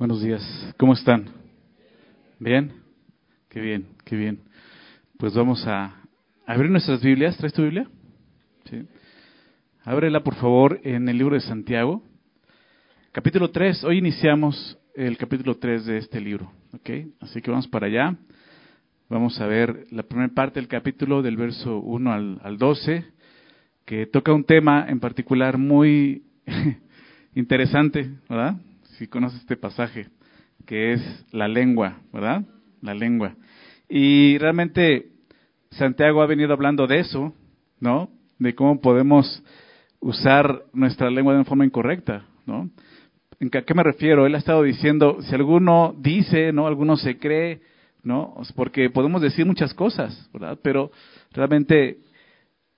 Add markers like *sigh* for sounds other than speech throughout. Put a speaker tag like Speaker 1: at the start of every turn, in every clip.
Speaker 1: Buenos días, ¿cómo están? ¿Bien? Qué bien, qué bien. Pues vamos a abrir nuestras Biblias. ¿Traes tu Biblia? Sí. Ábrela, por favor, en el libro de Santiago, capítulo 3. Hoy iniciamos el capítulo 3 de este libro, ¿ok? Así que vamos para allá. Vamos a ver la primera parte del capítulo, del verso 1 al, al 12, que toca un tema en particular muy *laughs* interesante, ¿verdad? Si conoces este pasaje, que es la lengua, ¿verdad? La lengua. Y realmente Santiago ha venido hablando de eso, ¿no? De cómo podemos usar nuestra lengua de una forma incorrecta, ¿no? ¿En qué me refiero? Él ha estado diciendo, si alguno dice, ¿no? Alguno se cree, ¿no? Porque podemos decir muchas cosas, ¿verdad? Pero realmente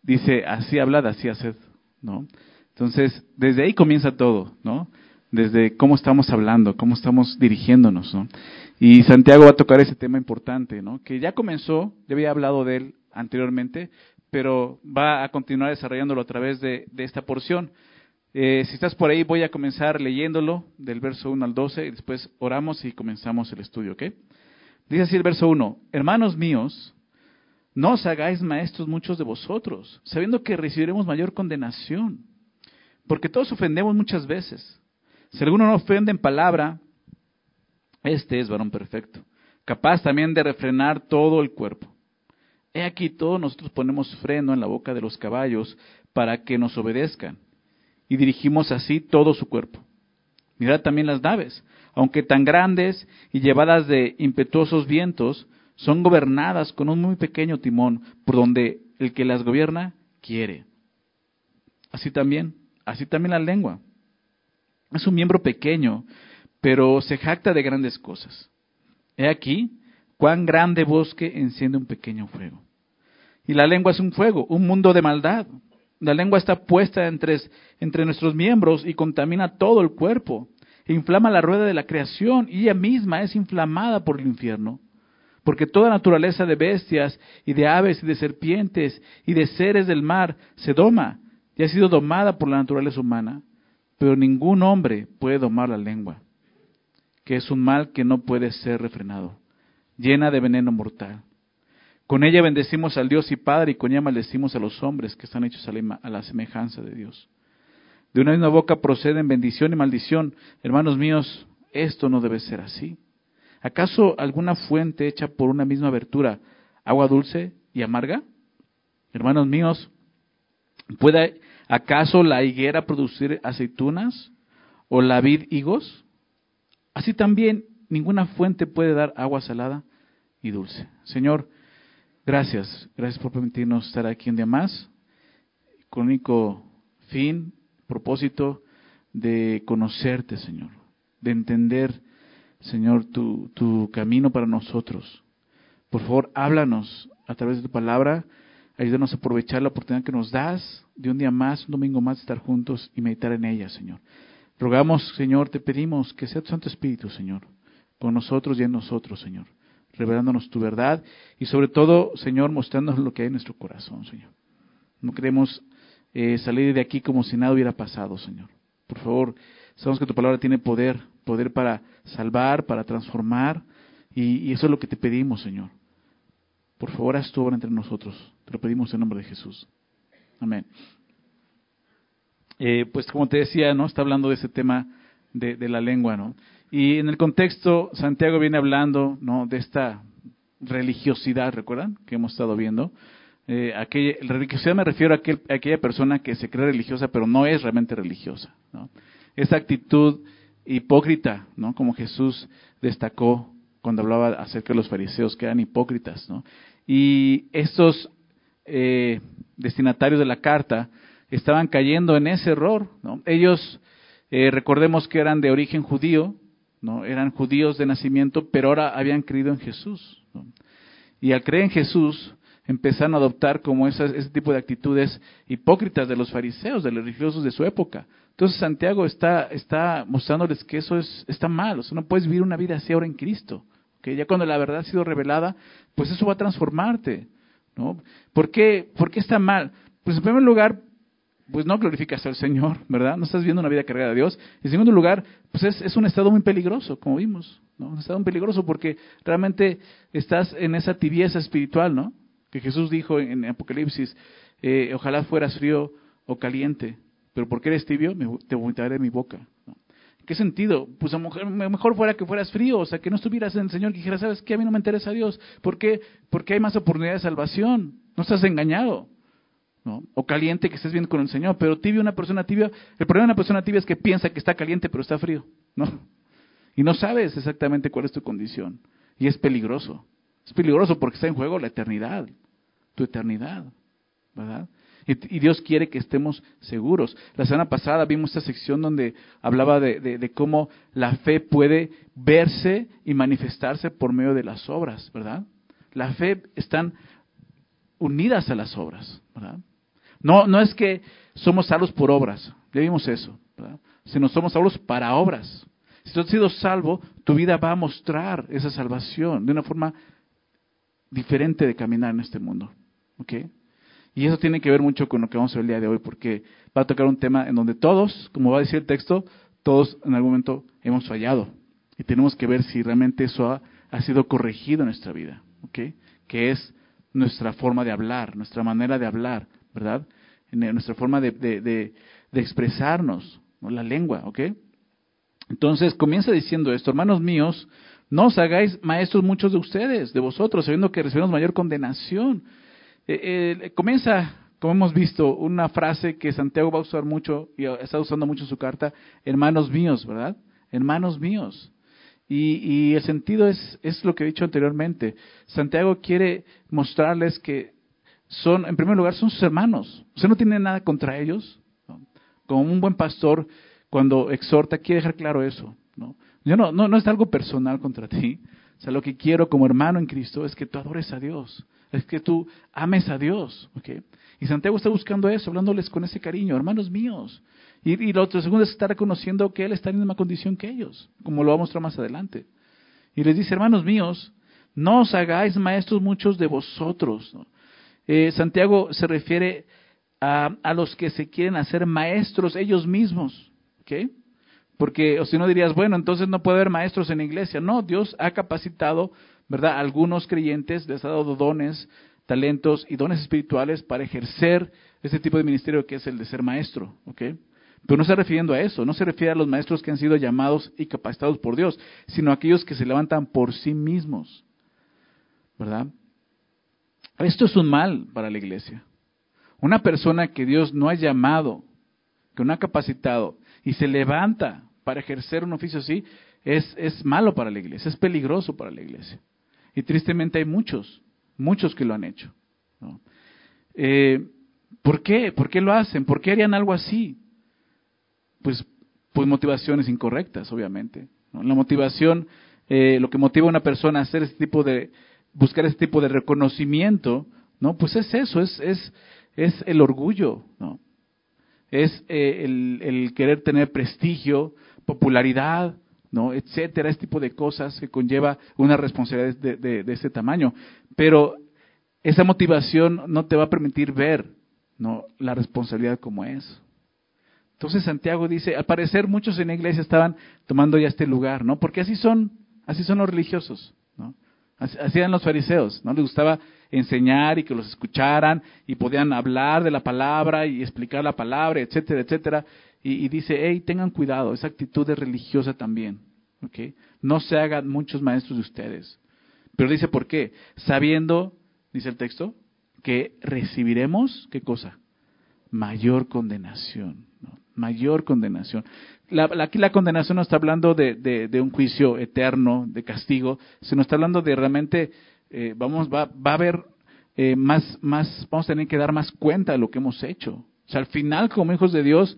Speaker 1: dice, así hablad, así haced, ¿no? Entonces, desde ahí comienza todo, ¿no? Desde cómo estamos hablando, cómo estamos dirigiéndonos. ¿no? Y Santiago va a tocar ese tema importante, ¿no? que ya comenzó, ya había hablado de él anteriormente, pero va a continuar desarrollándolo a través de, esta porción. Eh, si estás por ahí, voy a comenzar leyéndolo del verso 1 al 12 y después oramos y comenzamos el estudio, ¿ok? Dice así el verso 1, hermanos míos, no os hagáis maestros muchos de vosotros, sabiendo que recibiremos mayor condenación, porque todos ofendemos muchas veces. Si alguno no ofende en palabra, este es varón perfecto, capaz también de refrenar todo el cuerpo. He aquí todos nosotros ponemos freno en la boca de los caballos para que nos obedezcan, y dirigimos así todo su cuerpo. Mirad también las naves, aunque tan grandes y llevadas de impetuosos vientos, son gobernadas con un muy pequeño timón, por donde el que las gobierna quiere. Así también, así también la lengua es un miembro pequeño, pero se jacta de grandes cosas. He aquí cuán grande bosque enciende un pequeño fuego. Y la lengua es un fuego, un mundo de maldad. La lengua está puesta entre, entre nuestros miembros y contamina todo el cuerpo. E inflama la rueda de la creación y ella misma es inflamada por el infierno. Porque toda naturaleza de bestias y de aves y de serpientes y de seres del mar se doma y ha sido domada por la naturaleza humana. Pero ningún hombre puede domar la lengua, que es un mal que no puede ser refrenado, llena de veneno mortal. Con ella bendecimos al Dios y Padre y con ella maldecimos a los hombres que están hechos a la semejanza de Dios. De una misma boca proceden bendición y maldición. Hermanos míos, esto no debe ser así. ¿Acaso alguna fuente hecha por una misma abertura, agua dulce y amarga? Hermanos míos, ¿puede ¿Acaso la higuera producir aceitunas o la vid higos? Así también ninguna fuente puede dar agua salada y dulce. Señor, gracias. Gracias por permitirnos estar aquí un día más, con único fin, propósito de conocerte, Señor, de entender, Señor, tu, tu camino para nosotros. Por favor, háblanos a través de tu palabra Ayúdanos a aprovechar la oportunidad que nos das de un día más, un domingo más, estar juntos y meditar en ella, Señor. Rogamos, Señor, te pedimos que sea tu Santo Espíritu, Señor, con nosotros y en nosotros, Señor, revelándonos tu verdad y sobre todo, Señor, mostrándonos lo que hay en nuestro corazón, Señor. No queremos eh, salir de aquí como si nada hubiera pasado, Señor. Por favor, sabemos que tu palabra tiene poder, poder para salvar, para transformar, y eso es lo que te pedimos, Señor. Por favor, haz tu obra entre nosotros. Te lo pedimos en nombre de Jesús. Amén. Eh, pues como te decía, ¿no? Está hablando de ese tema de, la lengua, ¿no? Y en el contexto, Santiago viene hablando, ¿no? De esta religiosidad, ¿recuerdan? Que hemos estado viendo. Eh, religiosidad me refiero a, a, aquella persona que se cree religiosa, pero no es realmente religiosa, ¿no? Esa actitud hipócrita, ¿no? Como Jesús destacó cuando hablaba acerca de los fariseos que eran hipócritas, ¿no? Y estos eh, destinatarios de la carta estaban cayendo en ese error. Ellos, eh, recordemos que eran de origen judío, ¿no? eran judíos de nacimiento, pero ahora habían creído en Jesús. Y al creer en Jesús, empezaron a adoptar como esas, ese tipo de actitudes hipócritas de los fariseos, de los religiosos de su época. Entonces Santiago está, está mostrándoles que eso es, está mal, o sea, no puedes vivir una vida así ahora en Cristo. que Ya cuando la verdad ha sido revelada, pues eso va a transformarte. ¿No? ¿Por, qué, ¿Por qué está mal? Pues en primer lugar, pues no glorificas al Señor, ¿verdad? No estás viviendo una vida cargada de Dios. En segundo lugar, pues es, es un estado muy peligroso, como vimos. Un estado muy peligroso porque realmente estás en esa tibieza espiritual, ¿no? Que Jesús dijo en, Apocalipsis, eh, ojalá fueras frío o caliente, pero porque eres tibio, me, te vomitaré mi boca. ¿no? ¿Qué sentido? Pues a lo mejor, fuera que fueras frío, o sea, que no estuvieras en el Señor, que dijeras, ¿sabes qué? A mí no me interesa Dios. ¿Por qué? Porque hay más oportunidad de salvación. No estás engañado. ¿no? O caliente que estés bien con el Señor. Pero tibio, una persona tibia, el problema de una persona tibia es que piensa que está caliente, pero está frío. ¿no? Y no sabes exactamente cuál es tu condición. Y es peligroso. Es peligroso porque está en juego la eternidad. Tu eternidad. ¿Verdad? Y, Dios quiere que estemos seguros. La semana pasada vimos esta sección donde hablaba de, cómo la fe puede verse y manifestarse por medio de las obras, ¿verdad? La fe están unidas a las obras, ¿verdad? No, no es que somos salvos por obras, ya vimos eso, ¿verdad? Sino somos salvos para obras. Si tú has sido salvo, tu vida va a mostrar esa salvación de una forma diferente de caminar en este mundo. ¿Ok? Y eso tiene que ver mucho con lo que vamos a ver el día de hoy, porque va a tocar un tema en donde todos, como va a decir el texto, todos en algún momento hemos fallado. Y tenemos que ver si realmente eso ha, sido corregido en nuestra vida, ¿ok? Que es nuestra forma de hablar, nuestra manera de hablar, ¿verdad? nuestra forma de, de, expresarnos, la lengua, ¿ok? Entonces comienza diciendo esto, hermanos míos, no os hagáis maestros muchos de ustedes, de vosotros, sabiendo que recibimos mayor condenación. Eh, eh, comienza, como hemos visto, una frase que Santiago va a usar mucho y está usando mucho en su carta, hermanos míos, ¿verdad? Hermanos míos. Y, el sentido es, es lo que he dicho anteriormente. Santiago quiere mostrarles que son, en primer lugar, son sus hermanos. Usted no tiene nada contra ellos. Como un buen pastor, cuando exhorta, quiere dejar claro eso. ¿no? Yo no, no, no es algo personal contra ti. O sea, lo que quiero como hermano en Cristo es que tú adores a Dios es que tú ames a Dios. Y Santiago está buscando eso, hablándoles con ese cariño, hermanos míos. Y, y lo otro segundo es estar reconociendo que Él está en la misma condición que ellos, como lo va a mostrar más adelante. Y les dice, hermanos míos, no os hagáis maestros muchos de vosotros. Eh, Santiago se refiere a, los que se quieren hacer maestros ellos mismos. Porque, o si no dirías, bueno, entonces no puede haber maestros en la iglesia. No, Dios ha capacitado ¿verdad? Algunos creyentes les ha dado dones, talentos y dones espirituales para ejercer ese tipo de ministerio que es el de ser maestro, ¿ok? Pero no se refiriendo a eso, no se refiere a los maestros que han sido llamados y capacitados por Dios, sino a aquellos que se levantan por sí mismos, ¿verdad? Esto es un mal para la iglesia. Una persona que Dios no ha llamado, que no ha capacitado y se levanta para ejercer un oficio así, es, es malo para la iglesia, es peligroso para la iglesia. Y tristemente hay muchos, muchos que lo han hecho. Eh, ¿Por qué? ¿Por qué lo hacen? ¿Por qué harían algo así? Pues, pues motivaciones incorrectas, obviamente. La motivación, eh, lo que motiva a una persona a hacer este tipo de, buscar este tipo de reconocimiento, ¿no? Pues es eso, es, es, es el orgullo, ¿no? Es eh, el, querer tener prestigio, popularidad, ¿no? etcétera, este tipo de cosas que conlleva una responsabilidad de, de, este tamaño. Pero esa motivación no te va a permitir ver ¿no? la responsabilidad como es. Entonces Santiago dice, al parecer muchos en la iglesia estaban tomando ya este lugar, ¿no? Porque así son, así son los religiosos, ¿no? Así, eran los fariseos, ¿no? Les gustaba enseñar y que los escucharan y podían hablar de la palabra y explicar la palabra, etcétera, etcétera y, dice, hey, tengan cuidado, esa actitud es religiosa también. ¿okay? No se hagan muchos maestros de ustedes. Pero dice, ¿por qué? Sabiendo, dice el texto, que recibiremos, ¿qué cosa? Mayor condenación. Mayor condenación. La, aquí la condenación no está hablando de, un juicio eterno, de castigo, sino está hablando de realmente, eh, vamos, va, va a haber eh, más, más, vamos a tener que dar más cuenta de lo que hemos hecho. O sea, al final, como hijos de Dios,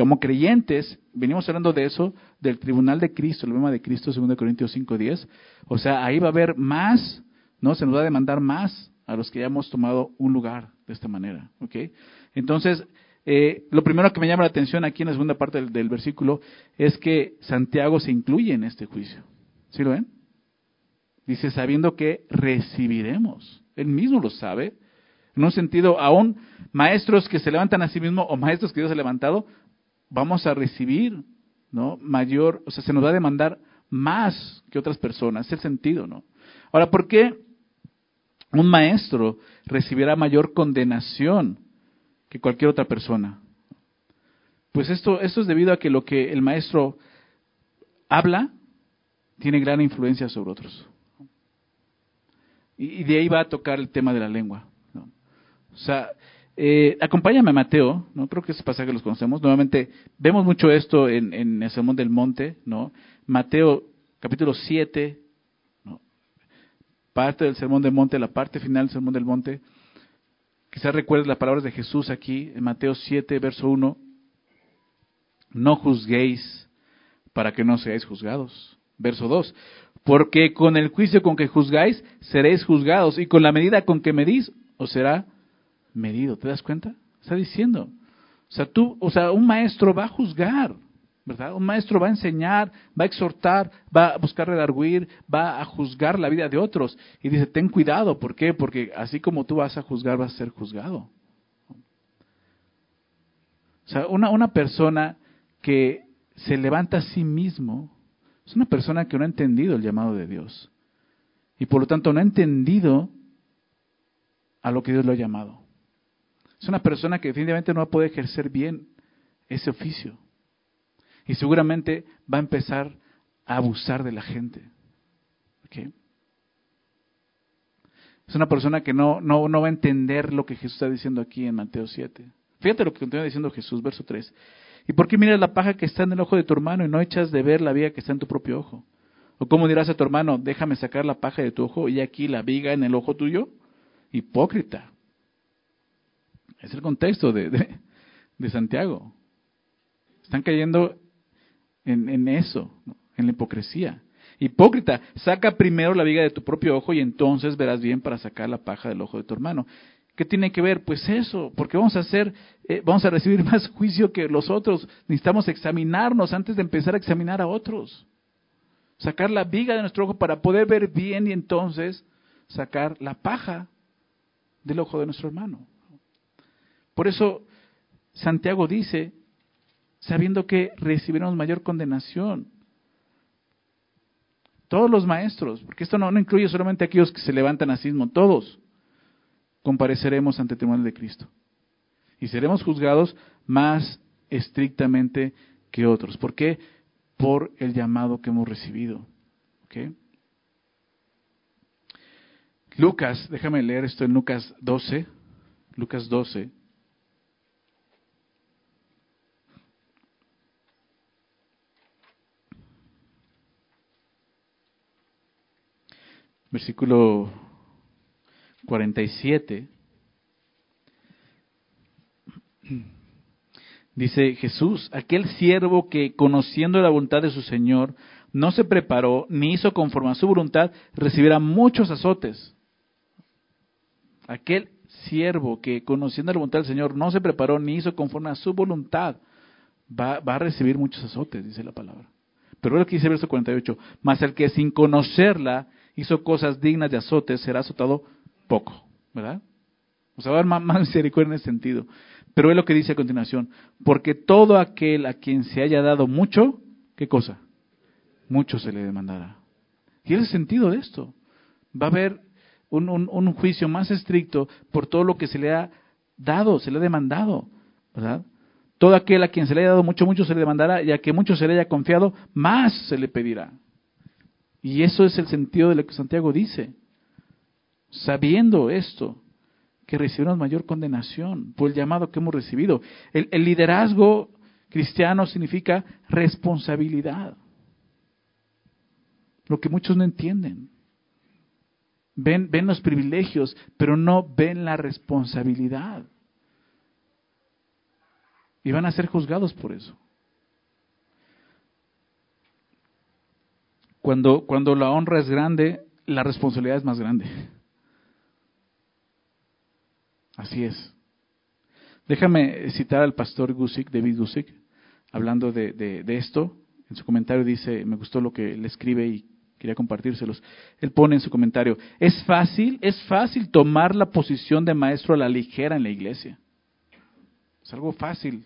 Speaker 1: como creyentes, venimos hablando de eso, del tribunal de Cristo, el problema de Cristo, 2 Corintios 5.10, o sea, ahí va a haber más, ¿no? Se nos va a demandar más a los que ya hemos tomado un lugar de esta manera, ¿ok? Entonces, eh, lo primero que me llama la atención aquí en la segunda parte del, del, versículo es que Santiago se incluye en este juicio. ¿Sí lo ven? Dice, sabiendo que recibiremos. Él mismo lo sabe. En un sentido, aún maestros que se levantan a sí mismos o maestros que Dios ha levantado, vamos a recibir, ¿no? Mayor, o sea, se nos va a demandar más que otras personas, es el sentido, ¿no? Ahora, ¿por qué un maestro recibirá mayor condenación que cualquier otra persona? Pues esto, esto es debido a que lo que el maestro habla tiene gran influencia sobre otros. Y, de ahí va a tocar el tema de la lengua. O sea, eh, acompáñame a Mateo, ¿no? Creo que ese pasaje los conocemos. Nuevamente, vemos mucho esto en, el Sermón del Monte, ¿no? Mateo capítulo 7, ¿no? parte del Sermón del Monte, la parte final del Sermón del Monte. Quizás recuerdes las palabras de Jesús aquí, en Mateo 7, verso 1. No juzguéis para que no seáis juzgados. Verso 2. Porque con el juicio con que juzgáis, seréis juzgados, y con la medida con que medís, os será medido. ¿Te das cuenta? Está diciendo. O sea, tú, o sea, un maestro va a juzgar, ¿verdad? Un maestro va a enseñar, va a exhortar, va a buscar redarguir, va a juzgar la vida de otros. Y dice, ten cuidado, ¿por qué? Porque así como tú vas a juzgar, vas a ser juzgado. O sea, una, una persona que se levanta a sí mismo es una persona que no ha entendido el llamado de Dios. Y por lo tanto no ha entendido a lo que Dios lo ha llamado. Es una persona que definitivamente no va a poder ejercer bien ese oficio. Y seguramente va a empezar a abusar de la gente. Es una persona que no, no, no va a entender lo que Jesús está diciendo aquí en Mateo 7. Fíjate lo que continúa diciendo Jesús, verso 3. ¿Y por qué miras la paja que está en el ojo de tu hermano y no echas de ver la viga que está en tu propio ojo? ¿O cómo dirás a tu hermano, déjame sacar la paja de tu ojo y aquí la viga en el ojo tuyo? Hipócrita. Es el contexto de, Santiago. Están cayendo en, en eso, en la hipocresía. Hipócrita, saca primero la viga de tu propio ojo y entonces verás bien para sacar la paja del ojo de tu hermano. ¿Qué tiene que ver? Pues eso, porque vamos a hacer, eh, vamos a recibir *laughs* más juicio que los otros. Necesitamos examinarnos antes de empezar a examinar a otros. Sacar la viga de nuestro ojo para poder ver bien y entonces sacar la paja del ojo de nuestro hermano. Por eso Santiago dice, sabiendo que recibiremos mayor condenación. Todos los maestros, porque esto no, incluye solamente aquellos que se levantan a sismo, todos compareceremos ante el tribunal de Cristo. Y seremos juzgados más estrictamente que otros. ¿Por qué? Por el llamado que hemos recibido. Lucas, déjame leer esto en Lucas 12. Lucas 12. Versículo 47. Dice Jesús, aquel siervo que conociendo la voluntad de su Señor no se preparó ni hizo conforme a su voluntad, recibirá muchos azotes. Aquel siervo que conociendo la voluntad del Señor no se preparó ni hizo conforme a su voluntad, va, va a recibir muchos azotes, dice la palabra. Pero lo que dice el verso 48, mas el que sin conocerla hizo cosas dignas de azotes, será azotado poco, ¿verdad? O sea, va a haber *laughs* más, misericordia en ese sentido. Pero es lo que dice a continuación, porque todo aquel a quien se haya dado mucho, ¿qué cosa? Mucho se le demandará. Y es el sentido de esto. Va a haber un, un, juicio más estricto por todo lo que se le ha dado, se le ha demandado, ¿verdad? Todo aquel a quien se le haya dado mucho, mucho se le demandará, y a que mucho se le haya confiado, más se le pedirá. Y eso es el sentido de lo que Santiago dice. Sabiendo esto, que recibimos mayor condenación por el llamado que hemos recibido. El, liderazgo cristiano significa responsabilidad. Lo que muchos no entienden. Ven, ven los privilegios, pero no ven la responsabilidad. Y van a ser juzgados por eso. Cuando, cuando la honra es grande, la responsabilidad es más grande. Así es. Déjame citar al pastor Gusick, David Gusick, hablando de, de, esto. En su comentario dice, me gustó lo que él escribe y quería compartírselos. Él pone en su comentario, es fácil, es fácil tomar la posición de maestro a la ligera en la iglesia. Es algo fácil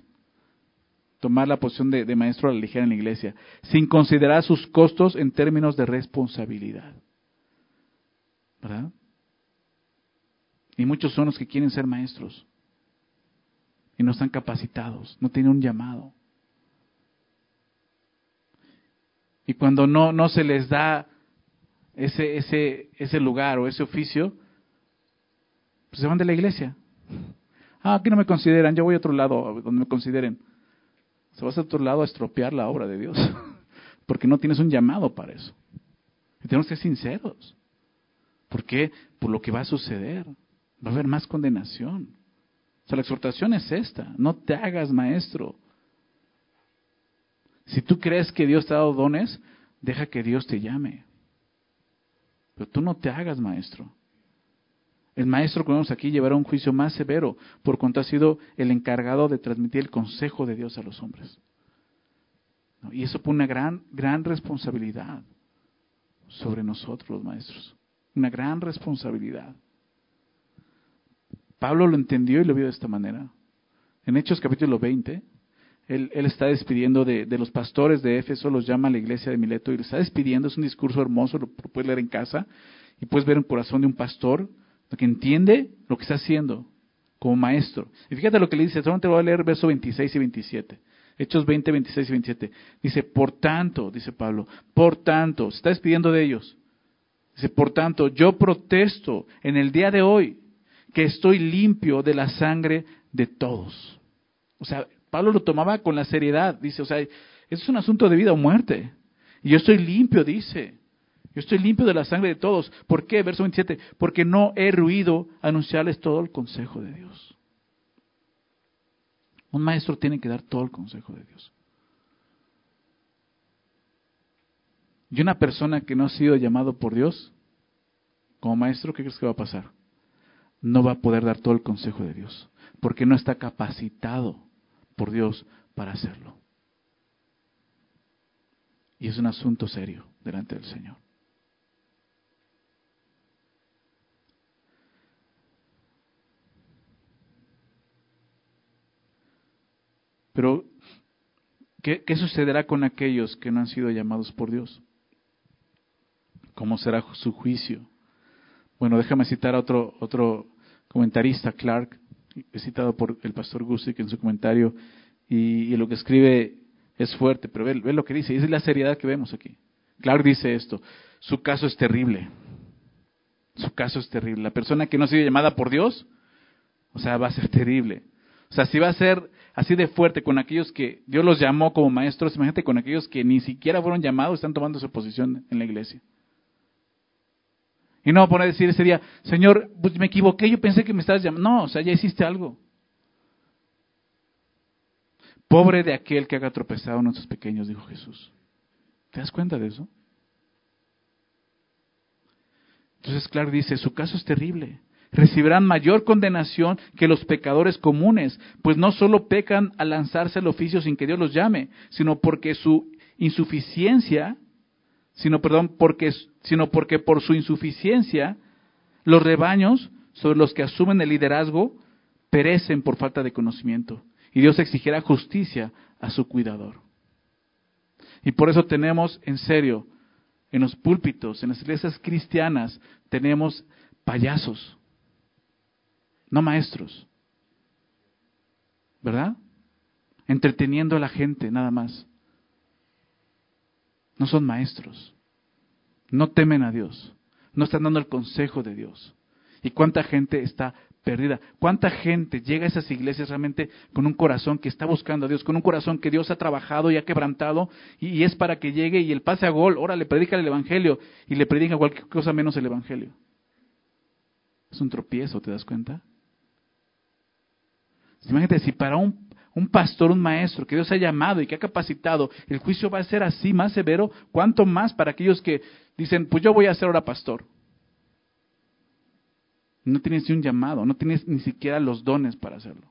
Speaker 1: tomar la posición de, maestro a la ligera en la iglesia, sin considerar sus costos en términos de responsabilidad. ¿Verdad? Y muchos son los que quieren ser maestros y no están capacitados, no tienen un llamado. Y cuando no, no se les da ese, ese, ese lugar o ese oficio, pues se van de la iglesia. Ah, aquí no me consideran, yo voy a otro lado donde me consideren. Se vas a otro lado a estropear la obra de Dios, *laughs* porque no tienes un llamado para eso. Y tenemos que ser sinceros. ¿Por qué? Por lo que va a suceder. Va a haber más condenación. O sea, la exhortación es esta, no te hagas maestro. Si tú crees que Dios te ha dado dones, deja que Dios te llame. Pero tú no te hagas maestro. El maestro que vemos aquí llevará un juicio más severo por cuanto ha sido el encargado de transmitir el consejo de Dios a los hombres. Y eso pone una gran, gran responsabilidad sobre nosotros los maestros. Una gran responsabilidad. Pablo lo entendió y lo vio de esta manera. En Hechos capítulo 20, él, está despidiendo de, los pastores de Éfeso, los llama a la iglesia de Mileto y lo está despidiendo. Es un discurso hermoso, lo, puedes leer en casa y puedes ver un corazón de un pastor que entiende lo que está haciendo como maestro. Y fíjate lo que le dice, solamente voy a leer versos 26 y 27. Hechos 20, 26 y 27. Dice, por tanto, dice Pablo, por tanto, se está despidiendo de ellos. Dice, por tanto, yo protesto en el día de hoy que estoy limpio de la sangre de todos. O sea, Pablo lo tomaba con la seriedad, dice, o sea, es un asunto de vida o muerte. Y yo estoy limpio, dice. Yo estoy limpio de la sangre de todos. ¿Por qué? Verso 27. Porque no he ruido anunciarles todo el consejo de Dios. Un maestro tiene que dar todo el consejo de Dios. Y una persona que no ha sido llamado por Dios como maestro, ¿qué crees que va a pasar? no va a poder dar todo el consejo de Dios, porque no está capacitado por Dios para hacerlo. Y es un asunto serio delante del Señor. Pero, ¿qué, ¿qué, sucederá con aquellos que no han sido llamados por Dios? ¿Cómo será su juicio? Bueno, déjame citar a otro, otro comentarista, Clark, citado por el pastor Gusick en su comentario, y, lo que escribe es fuerte, pero ve, ve, lo que dice, y es la seriedad que vemos aquí. Clark dice esto, su caso es terrible, su caso es terrible. La persona que no ha sido llamada por Dios, o sea, va a ser terrible. O sea, si va a ser así de fuerte con aquellos que Dios los llamó como maestros, imagínate con aquellos que ni siquiera fueron llamados, están tomando su posición en la iglesia. Y no poner a decir ese día, Señor, pues me equivoqué, yo pensé que me estabas llamando. No, o sea, ya hiciste algo. Pobre de aquel que haga tropezado a nuestros pequeños, dijo Jesús. ¿Te das cuenta de eso? Entonces, claro, dice, su caso es terrible. Recibirán mayor condenación que los pecadores comunes, pues no solo pecan al lanzarse al oficio sin que Dios los llame, sino porque su insuficiencia sino, perdón, porque, sino porque por su insuficiencia los rebaños sobre los que asumen el liderazgo perecen por falta de conocimiento. Y Dios exigirá justicia a su cuidador. Y por eso tenemos, en serio, en los púlpitos, en las iglesias cristianas, tenemos payasos, no maestros. ¿Verdad? Entreteniendo a la gente, nada más. No son maestros. No temen a Dios. No están dando el consejo de Dios. ¿Y cuánta gente está perdida? ¿Cuánta gente llega a esas iglesias realmente con un corazón que está buscando a Dios, con un corazón que Dios ha trabajado y ha quebrantado y, es para que llegue y el pase a gol, ahora le predica el Evangelio y le predica cualquier cosa menos el Evangelio? Es un tropiezo, ¿te das cuenta? Imagínate, si para un un pastor, un maestro que Dios ha llamado y que ha capacitado, el juicio va a ser así más severo, cuanto más para aquellos que dicen, pues yo voy a ser ahora pastor. No tienes ni un llamado, no tienes ni siquiera los dones para hacerlo.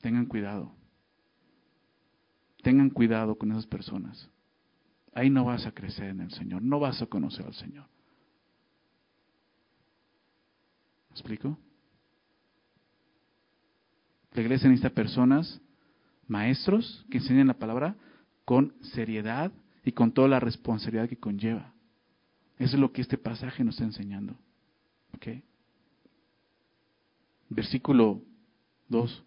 Speaker 1: Tengan cuidado. Tengan cuidado con esas personas. ahí no vas a crecer en el Señor, no vas a conocer al Señor. ¿Me explico? La iglesia necesita personas, maestros, que enseñen la palabra con seriedad y con toda la responsabilidad que conlleva. Eso es lo que este pasaje nos está enseñando. Versículo 2.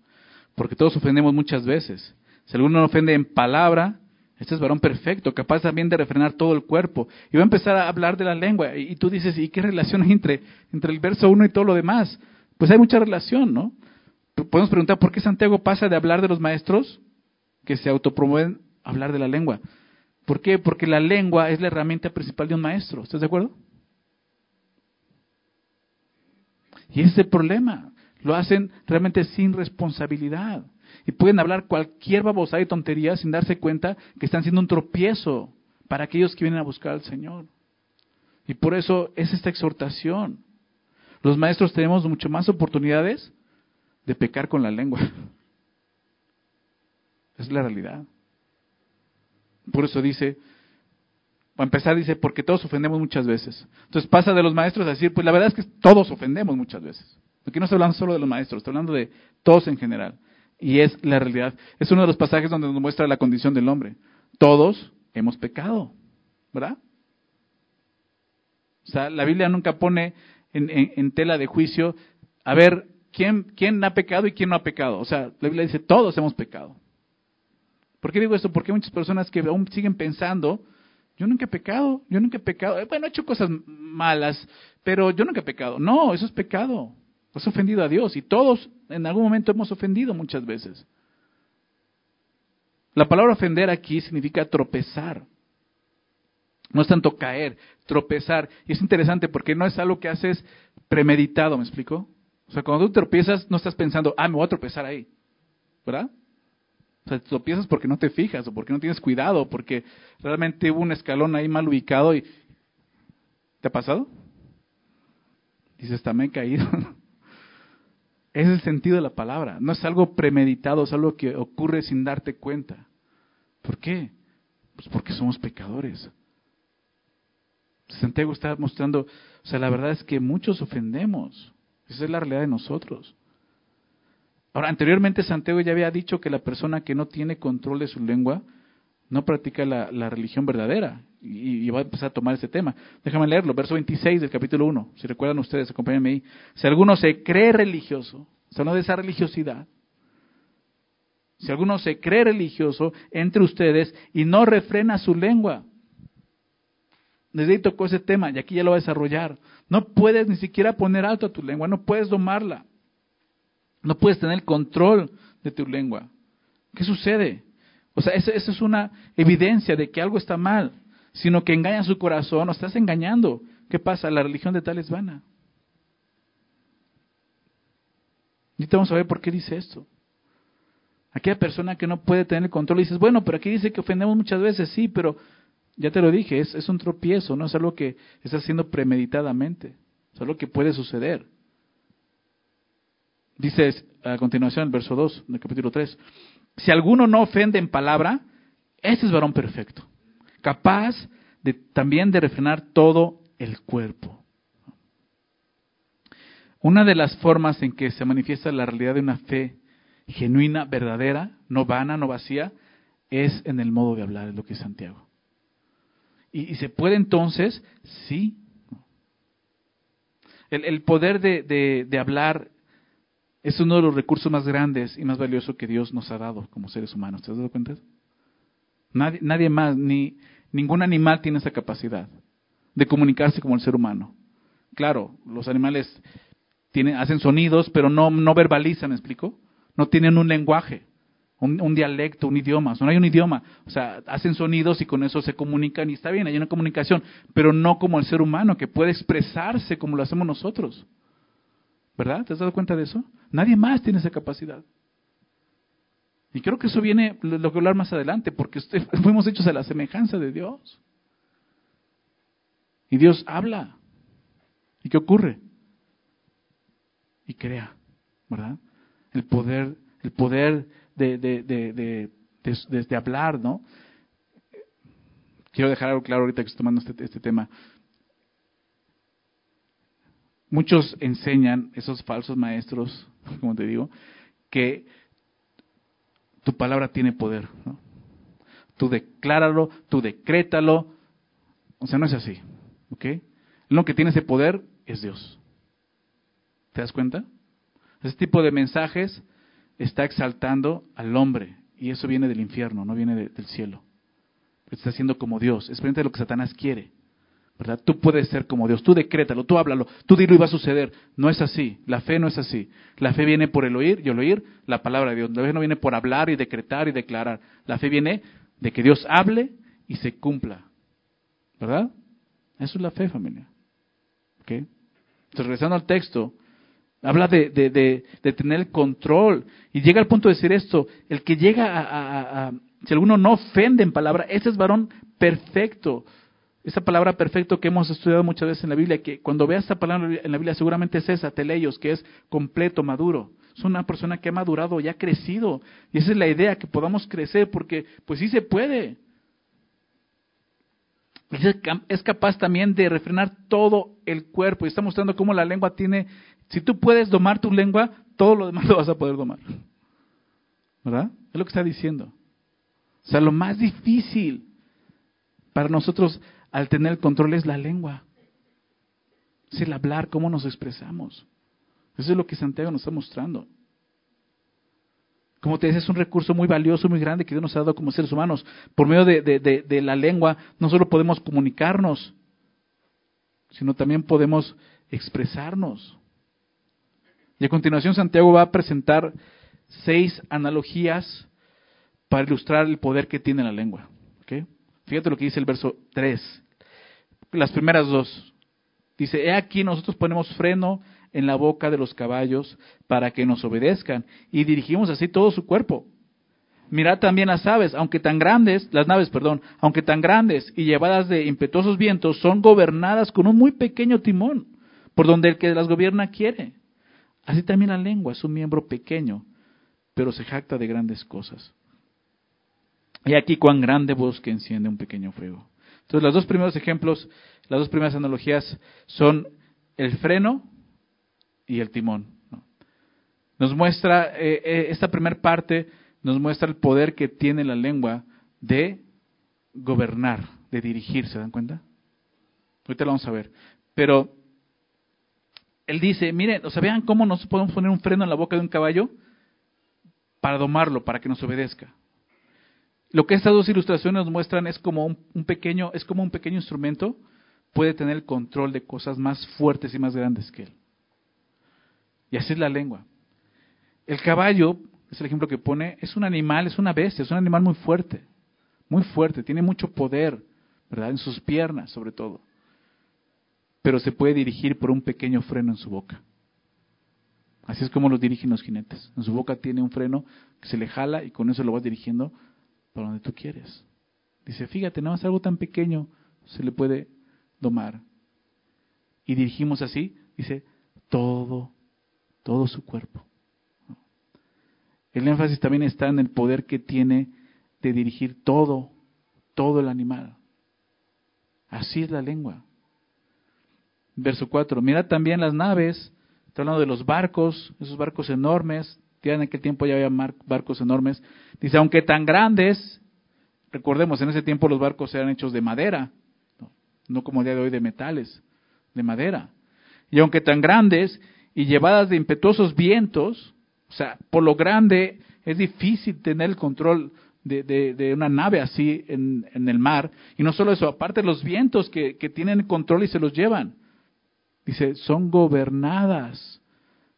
Speaker 1: Porque todos ofendemos muchas veces. Si alguno ofende en palabra, este es varón perfecto, capaz también de refrenar todo el cuerpo. Y va a empezar a hablar de la lengua. Y, tú dices, ¿y qué relación hay entre, entre el verso 1 y todo lo demás? Pues hay mucha relación, ¿no? Podemos preguntar, ¿por qué Santiago pasa de hablar de los maestros que se autopromueven a hablar de la lengua? ¿Por qué? Porque la lengua es la herramienta principal de un maestro. ¿Estás de acuerdo? Y ese es el problema. Lo hacen realmente sin responsabilidad. Y pueden hablar cualquier babosada y tontería sin darse cuenta que están siendo un tropiezo para aquellos que vienen a buscar al Señor. Y por eso es esta exhortación. Los maestros tenemos mucho más oportunidades de pecar con la lengua. Es la realidad. Por eso dice, para empezar dice, porque todos ofendemos muchas veces. Entonces pasa de los maestros a decir, pues la verdad es que todos ofendemos muchas veces. Aquí no estoy hablando solo de los maestros, estoy hablando de todos en general. Y es la realidad. Es uno de los pasajes donde nos muestra la condición del hombre. Todos hemos pecado, ¿verdad? O sea, la Biblia nunca pone en, tela de juicio, a ver, ¿quién, ¿quién ha pecado y quién no ha pecado? O sea, la Biblia dice, todos hemos pecado. ¿Por qué digo esto? Porque hay muchas personas que aún siguen pensando, yo nunca he pecado, yo nunca he pecado. Eh, bueno, he hecho cosas malas, pero yo nunca he pecado. No, eso es pecado. Has ofendido a Dios y todos en algún momento hemos ofendido muchas veces. La palabra ofender aquí significa tropezar. No es tanto caer, tropezar. Y es interesante porque no es algo que haces premeditado, ¿me explico? O sea, cuando tú tropiezas, no estás pensando, ah, me voy a tropezar ahí. ¿Verdad? O sea, tropiezas porque no te fijas o porque no tienes cuidado, porque realmente hubo un escalón ahí mal ubicado y... ¿Te ha pasado? Dices, también caído. *laughs* es el sentido de la palabra. No es algo premeditado, es algo que ocurre sin darte cuenta. ¿Por qué? Pues porque somos pecadores. Santiago está mostrando, o sea, la verdad es que muchos ofendemos. Esa es la realidad de nosotros. Ahora, anteriormente Santiago ya había dicho que la persona que no tiene control de su lengua no practica la, religión verdadera. Y, va a empezar a tomar ese tema. Déjame leerlo, verso 26 del capítulo 1. Si recuerdan ustedes, acompáñenme ahí. Si alguno se cree religioso, o sea, no de esa religiosidad. Si alguno se cree religioso entre ustedes y no refrena su lengua, desde ahí tocó ese tema y aquí ya lo va a desarrollar. No puedes ni siquiera poner alto a tu lengua, no puedes domarla. No puedes tener el control de tu lengua. ¿Qué sucede? O sea, eso, es una evidencia de que algo está mal, sino que engaña su corazón o estás engañando. ¿Qué pasa? La religión de tal es vana. Y te vamos a ver por qué dice esto. Aquella persona que no puede tener el control, y dices, bueno, pero aquí dice que ofendemos muchas veces, sí, pero ya te lo dije, es, un tropiezo, no es algo que estás haciendo premeditadamente, es algo que puede suceder. Dice a continuación el verso 2 del capítulo 3, si alguno no ofende en palabra, ese es varón perfecto, capaz de, también de refrenar todo el cuerpo. Una de las formas en que se manifiesta la realidad de una fe genuina, verdadera, no vana, no vacía, es en el modo de hablar, es lo que es Santiago. Y, se puede entonces, sí. El, poder de, de hablar es uno de los recursos más grandes y más valiosos que Dios nos ha dado como seres humanos. ¿Te has dado cuenta? Nadie, nadie más, ni ningún animal tiene esa capacidad de comunicarse como el ser humano. Claro, los animales tienen, hacen sonidos, pero no, no verbalizan, ¿me explico? No tienen un lenguaje, un, dialecto, un idioma. no hay un idioma. O sea, hacen sonidos y con eso se comunican y está bien, hay una comunicación, pero no como el ser humano que puede expresarse como lo hacemos nosotros. ¿Verdad? ¿Te has dado cuenta de eso? Nadie más tiene esa capacidad. Y creo que eso viene, lo que hablar más adelante, porque *laughs* fuimos hechos a la semejanza de Dios. Y Dios habla. ¿Y qué ocurre? Y crea, ¿verdad? El poder, el poder de, de, de, hablar, ¿no? Quiero dejar algo claro ahorita que estoy tomando este, este tema. Muchos enseñan, esos falsos maestros, *laughs* como te digo, que tu palabra tiene poder. ¿no? Tú decláralo, tú decrétalo. O sea, no es así. ¿Ok? Lo que tiene ese poder es Dios. ¿Te das cuenta? Ese tipo de mensajes está exaltando al hombre. Y eso viene del infierno, no viene del cielo. Está haciendo como Dios. Es frente a lo que Satanás quiere. ¿verdad? Tú puedes ser como Dios, tú decrétalo, tú háblalo, tú dilo y va a suceder. No es así, la fe no es así. La fe viene por el oír y el oír la palabra de Dios. La fe no viene por hablar y decretar y declarar. La fe viene de que Dios hable y se cumpla. ¿Verdad? Eso es la fe, familia. Entonces, regresando al texto, habla de, de, de, tener el control. Y llega al punto de decir esto, el que llega a, si alguno no ofende en palabra, ese es varón perfecto esa palabra perfecto que hemos estudiado muchas veces en la Biblia, que cuando veas esta palabra en la Biblia seguramente es esa, teleios, que es completo, maduro. Es una persona que ha madurado y ha crecido. Y esa es la idea, que podamos crecer, porque pues sí se puede. Es capaz también de refrenar todo el cuerpo. Y está mostrando cómo la lengua tiene, si tú puedes domar tu lengua, todo lo demás *laughs* lo vas a poder domar. ¿Verdad? Es lo que está diciendo. O sea, lo más difícil para nosotros al tener el control es la lengua. Es el hablar, cómo nos expresamos. Eso es lo que Santiago nos está mostrando. Como te decía, es un recurso muy valioso, muy grande que Dios nos ha dado como seres humanos. Por medio de, de la lengua no solo podemos comunicarnos, sino también podemos expresarnos. Y a continuación Santiago va a presentar seis analogías para ilustrar el poder que tiene la lengua. Fíjate lo que dice el verso 3. Las primeras dos. Dice, he aquí nosotros ponemos freno en la boca de los caballos para que nos obedezcan y dirigimos así todo su cuerpo. Mirad también las aves, aunque tan grandes, las naves, perdón, aunque tan grandes y llevadas de impetuosos vientos, son gobernadas con un muy pequeño timón, por donde el que las gobierna quiere. Así también la lengua es un miembro pequeño, pero se jacta de grandes cosas. Y aquí cuán grande bosque enciende un pequeño fuego. Entonces, los dos primeros ejemplos, las dos primeras analogías son el freno y el timón. Nos muestra, eh, eh, esta primera parte nos muestra el poder que tiene la lengua de gobernar, de dirigir, ¿se dan cuenta? Ahorita lo vamos a ver. Pero él dice, miren, o sea, vean cómo nos podemos poner un freno en la boca de un caballo para domarlo, para que nos obedezca. Lo que estas dos ilustraciones nos muestran es como un, pequeño, es como un pequeño instrumento puede tener el control de cosas más fuertes y más grandes que él. Y así es la lengua. El caballo, es el ejemplo que pone, es un animal, es una bestia, es un animal muy fuerte, muy fuerte, tiene mucho poder, ¿verdad? En sus piernas, sobre todo. Pero se puede dirigir por un pequeño freno en su boca. Así es como lo dirigen los jinetes. En su boca tiene un freno que se le jala y con eso lo vas dirigiendo para donde tú quieres. Dice, fíjate, nada más algo tan pequeño se le puede domar. Y dirigimos así, dice, todo, todo su cuerpo. El énfasis también está en el poder que tiene de dirigir todo, todo el animal. Así es la lengua. Verso 4. Mira también las naves, está hablando de los barcos, esos barcos enormes, ya en aquel tiempo ya había barcos enormes. Dice, aunque tan grandes, recordemos, en ese tiempo los barcos eran hechos de madera, no, como el día de hoy de metales, de madera. Y aunque tan grandes y llevadas de impetuosos vientos, o sea, por lo grande es difícil tener el control de, de, una nave así en, en, el mar. Y no solo eso, aparte los vientos que, que tienen control y se los llevan. Dice, son gobernadas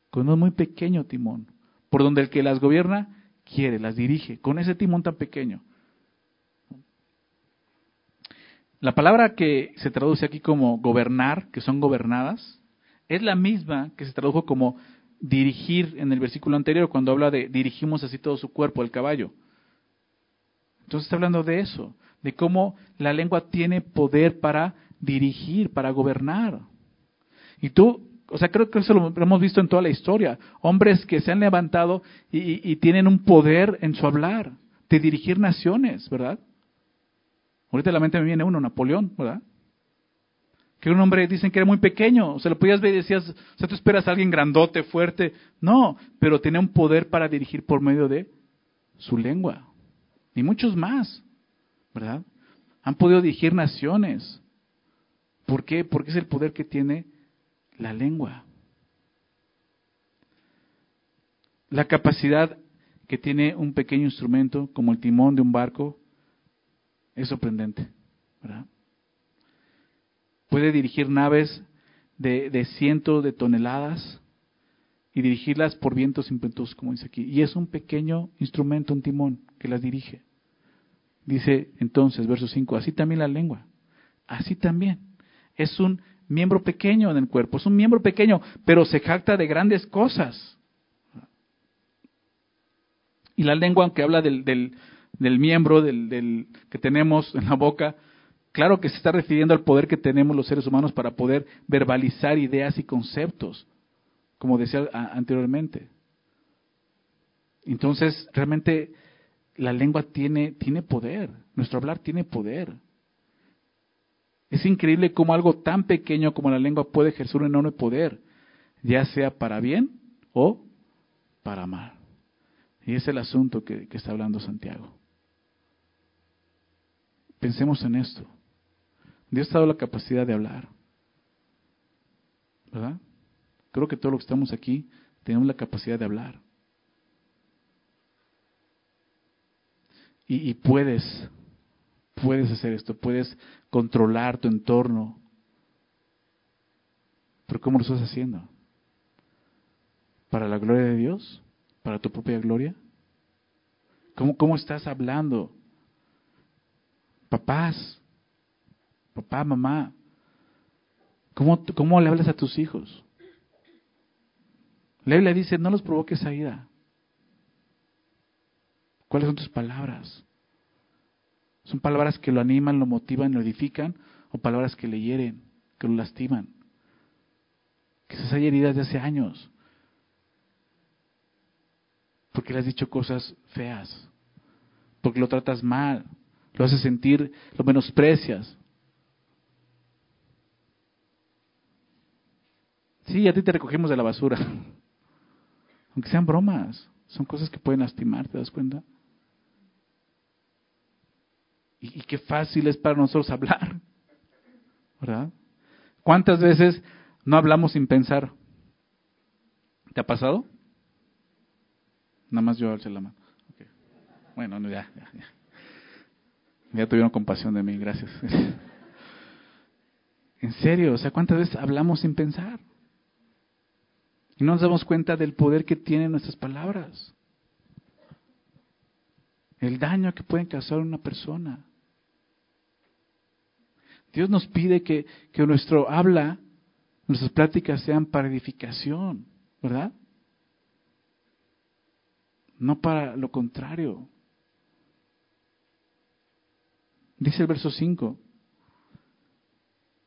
Speaker 1: con un muy pequeño timón por donde el que las gobierna quiere, las dirige, con ese timón tan pequeño. La palabra que se traduce aquí como gobernar, que son gobernadas, es la misma que se tradujo como dirigir en el versículo anterior, cuando habla de dirigimos así todo su cuerpo, el caballo. Entonces está hablando de eso, de cómo la lengua tiene poder para dirigir, para gobernar. Y tú o sea, creo que eso lo hemos visto en toda la historia. Hombres que se han levantado y, tienen un poder en su hablar, de dirigir naciones, ¿verdad? Ahorita la mente me viene uno, Napoleón, ¿verdad? Que un hombre, dicen que era muy pequeño, o sea, lo podías ver y decías, o sea, tú esperas a alguien grandote, fuerte. No, pero tenía un poder para dirigir por medio de su lengua. Y muchos más, ¿verdad? Han podido dirigir naciones. ¿Por qué? Porque es el poder que tiene la lengua. La capacidad que tiene un pequeño instrumento como el timón de un barco es sorprendente, ¿verdad? Puede dirigir naves de, cientos de toneladas y dirigirlas por vientos impetuosos, como dice aquí. Y es un pequeño instrumento, un timón, que las dirige. Dice entonces, verso 5, así también la lengua, así también. Es un miembro pequeño en el cuerpo, es un miembro pequeño, pero se jacta de grandes cosas. Y la lengua, aunque habla del, del, miembro del, del, que tenemos en la boca, claro que se está refiriendo al poder que tenemos los seres humanos para poder verbalizar ideas y conceptos, como decía anteriormente. Entonces, realmente la lengua tiene, tiene poder, nuestro hablar tiene poder. Es increíble cómo algo tan pequeño como la lengua puede ejercer un enorme poder, ya sea para bien o para mal. Y es el asunto que, está hablando Santiago. Pensemos en esto. Dios ha dado la capacidad de hablar. ¿Verdad? Creo que todos los que estamos aquí tenemos la capacidad de hablar. Y, y, puedes, puedes hacer esto, puedes controlar tu entorno. Pero ¿cómo lo estás haciendo? ¿Para la gloria de Dios? para tu propia gloria? ¿Cómo, cómo estás hablando? Papás, papá, mamá, ¿cómo, ¿cómo le hablas a tus hijos? La Biblia dice, no los provoques a ira. ¿Cuáles son tus palabras? ¿Son palabras que lo animan, lo motivan, lo edifican? ¿O palabras que le hieren, que lo lastiman? Quizás hay heridas de hace años porque le has dicho cosas feas, porque lo tratas mal, lo haces sentir, lo menosprecias. Sí, a ti te recogimos de la basura, *laughs* aunque sean bromas, son cosas que pueden lastimar, ¿te das cuenta? Y, qué fácil es para nosotros hablar, ¿verdad? ¿Cuántas veces no hablamos sin pensar? ¿Te ha pasado? Nada más yo alcé la mano. Bueno, ya, ya, ya. Ya tuvieron compasión de mí, gracias. *laughs* en serio, o sea, ¿cuántas veces hablamos sin pensar? Y no nos damos cuenta del poder que tienen nuestras palabras. El daño que pueden causar una persona. Dios nos pide que, que nuestro habla, nuestras pláticas sean para edificación, ¿verdad? no para lo contrario. Dice el verso 5,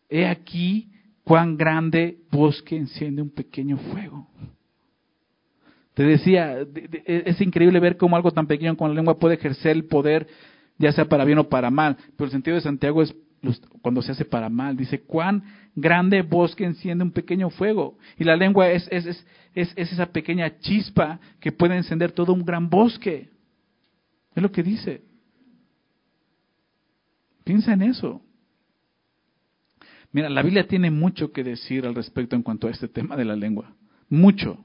Speaker 1: he aquí cuán grande bosque enciende un pequeño fuego. Te decía, es increíble ver cómo algo tan pequeño como la lengua puede ejercer el poder, ya sea para bien o para mal. Pero el sentido de Santiago es cuando se hace para mal. Dice, cuán grande bosque enciende un pequeño fuego. Y la lengua es, es, es, es, esa pequeña chispa que puede encender todo un gran bosque. Es lo que dice. Piensa en eso. Mira, la Biblia tiene mucho que decir al respecto en cuanto a este tema de la lengua. Mucho.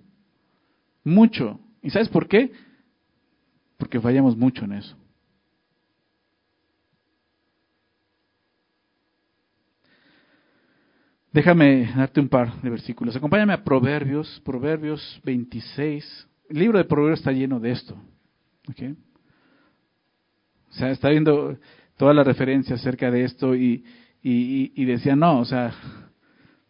Speaker 1: Mucho. ¿Y sabes por qué? Porque fallamos mucho en eso. Déjame darte un par de versículos. Acompáñame a Proverbios, Proverbios 26. El libro de Proverbios está lleno de esto. ¿okay? O sea, está viendo toda la referencia acerca de esto y, y, decía, no, o sea,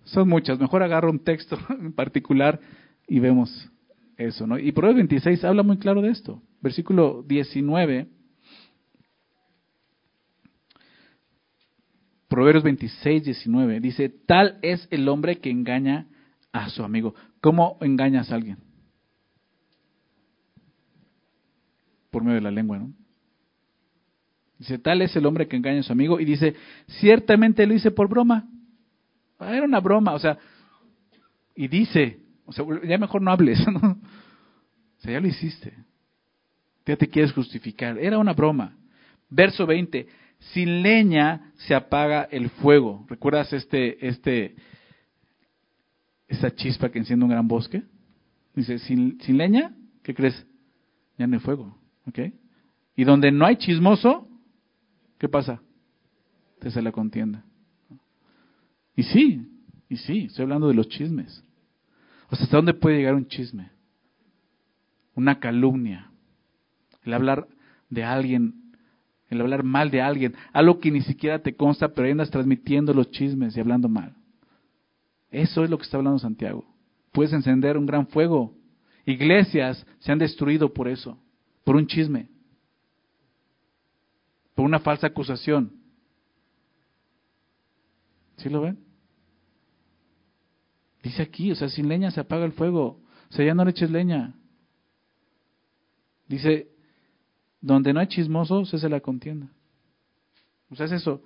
Speaker 1: son muchas. Mejor agarro un texto *laughs* en particular y vemos eso. ¿no? Y Proverbios 26 habla muy claro de esto. Versículo 19 Proverbios 26, 19 dice, tal es el hombre que engaña a su amigo. ¿Cómo engañas a alguien? Por medio de la lengua, ¿no? Dice, tal es el hombre que engaña a su amigo y dice, ciertamente lo hice por broma. Ah, era una broma, o sea, y dice, o sea, ya mejor no hables, *laughs* ¿no? O sea, ya lo hiciste. Ya te quieres justificar. Era una broma. Verso 20, sin leña se apaga el fuego. ¿Recuerdas este, este, esa chispa que enciende un gran bosque? Dice, sin, sin leña, ¿qué crees? Ya no hay fuego. ¿Ok? Y donde no hay chismoso, ¿qué pasa? Te hace la contienda. Y sí, y sí, estoy hablando de los chismes. O sea, ¿hasta dónde puede llegar un chisme? Una calumnia. El hablar de alguien, el hablar mal de alguien, algo que ni siquiera te consta, pero ahí andas transmitiendo los chismes y hablando mal. Eso es lo que está hablando Santiago. Puedes encender un gran fuego. Iglesias se han destruido por eso, por un chisme, por una falsa acusación. ¿Sí lo ven? Dice aquí, o sea, sin leña se apaga el fuego. O sea, ya no le eches leña. Dice, donde no hay chismosos, es la contienda. O sea, es eso.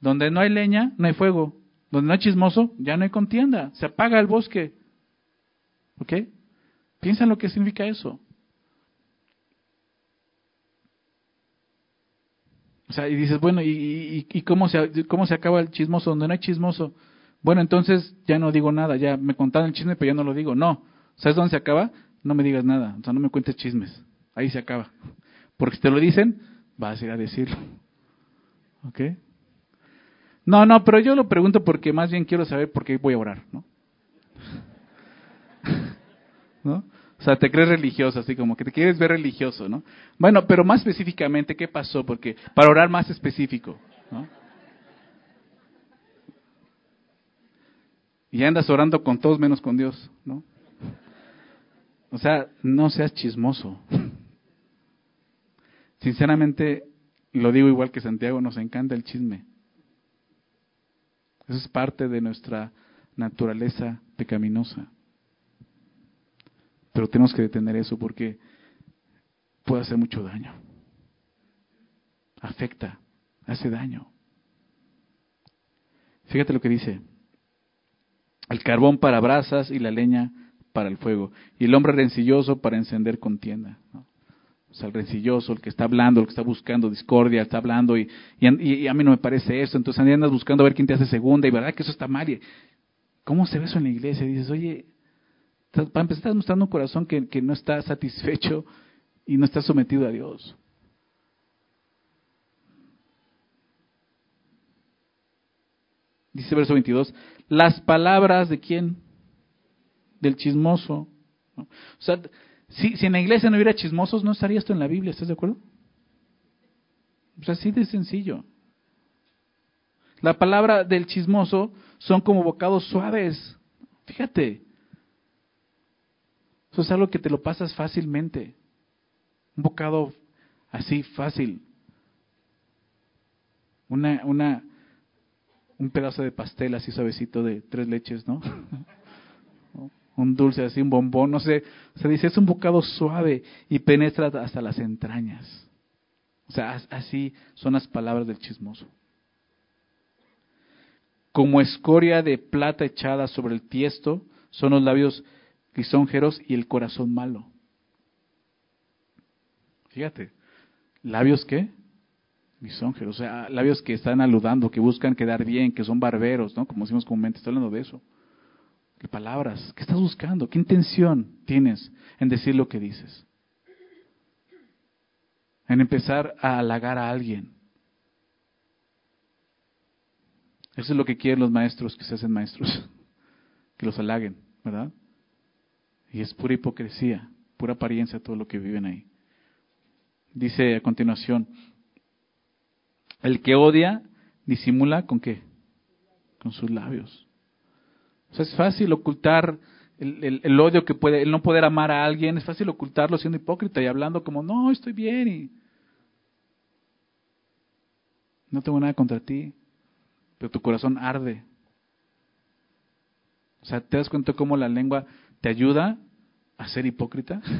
Speaker 1: Donde no hay leña, no hay fuego. Donde no hay chismoso, ya no hay contienda. Se apaga el bosque. ¿Ok? Piensa en lo que significa eso. O sea, y dices, bueno, ¿y, y, cómo, se, cómo se acaba el chismoso? Donde no hay chismoso. Bueno, entonces ya no digo nada, ya me contaron el chisme, pero ya no lo digo. No. ¿Sabes dónde se acaba? No me digas nada, o sea, no me cuentes chismes. Ahí se acaba. Porque si te lo dicen, vas a ir a decirlo. ¿Ok? No, no, pero yo lo pregunto porque más bien quiero saber por qué voy a orar, ¿no? *laughs* ¿No? O sea, te crees religioso, así como que te quieres ver religioso, ¿no? Bueno, pero más específicamente, ¿qué pasó? Porque para orar más específico, ¿no? Y andas orando con todos menos con Dios, ¿no? O sea, no seas chismoso. Sinceramente, lo digo igual que Santiago, nos encanta el chisme. Eso es parte de nuestra naturaleza pecaminosa. Pero tenemos que detener eso porque puede hacer mucho daño. Afecta, hace daño. Fíjate lo que dice. El carbón para brasas y la leña para el fuego. Y el hombre rencilloso para encender contienda. Sea, el rencilloso, el que está hablando, el que está buscando discordia, está hablando y, a mí no me parece eso. Entonces andas buscando a ver quién te hace segunda y verdad que eso está mal. ¿Cómo se ve eso en la iglesia? Y dices, oye, para empezar estás mostrando un corazón que, que no está satisfecho y no está sometido a Dios. Dice verso 22, las palabras de quién? Del chismoso. O sea, si, si en la iglesia no hubiera chismosos, no estaría esto en la Biblia, ¿estás de acuerdo? Sea, así de sencillo. La palabra del chismoso son como bocados suaves. Fíjate. Eso es algo que te lo pasas fácilmente. Un bocado así fácil. Una, una, un pedazo de pastel así suavecito de tres leches, ¿no? *laughs* un dulce así, un bombón, no sé. Se dice, es un bocado suave y penetra hasta las entrañas. O sea, así son las palabras del chismoso. Como escoria de plata echada sobre el tiesto, son los labios lisonjeros y el corazón malo. Fíjate, labios qué? Lisonjeros, o sea, labios que están aludando, que buscan quedar bien, que son barberos, ¿no? Como decimos comúnmente, estoy hablando de eso palabras. ¿Qué estás buscando? ¿Qué intención tienes en decir lo que dices? En empezar a halagar a alguien. Eso es lo que quieren los maestros que se hacen maestros. *laughs* Que los halaguen, ¿verdad? Y es pura hipocresía, pura apariencia todo lo que viven ahí. Dice a continuación, el que odia disimula con qué? Con sus labios. O sea, es fácil ocultar el, odio que puede, el no poder amar a alguien, es fácil ocultarlo siendo hipócrita y hablando como, no, estoy bien y no tengo nada contra ti, pero tu corazón arde. O sea, ¿te das cuenta cómo la lengua te ayuda a ser hipócrita? *laughs*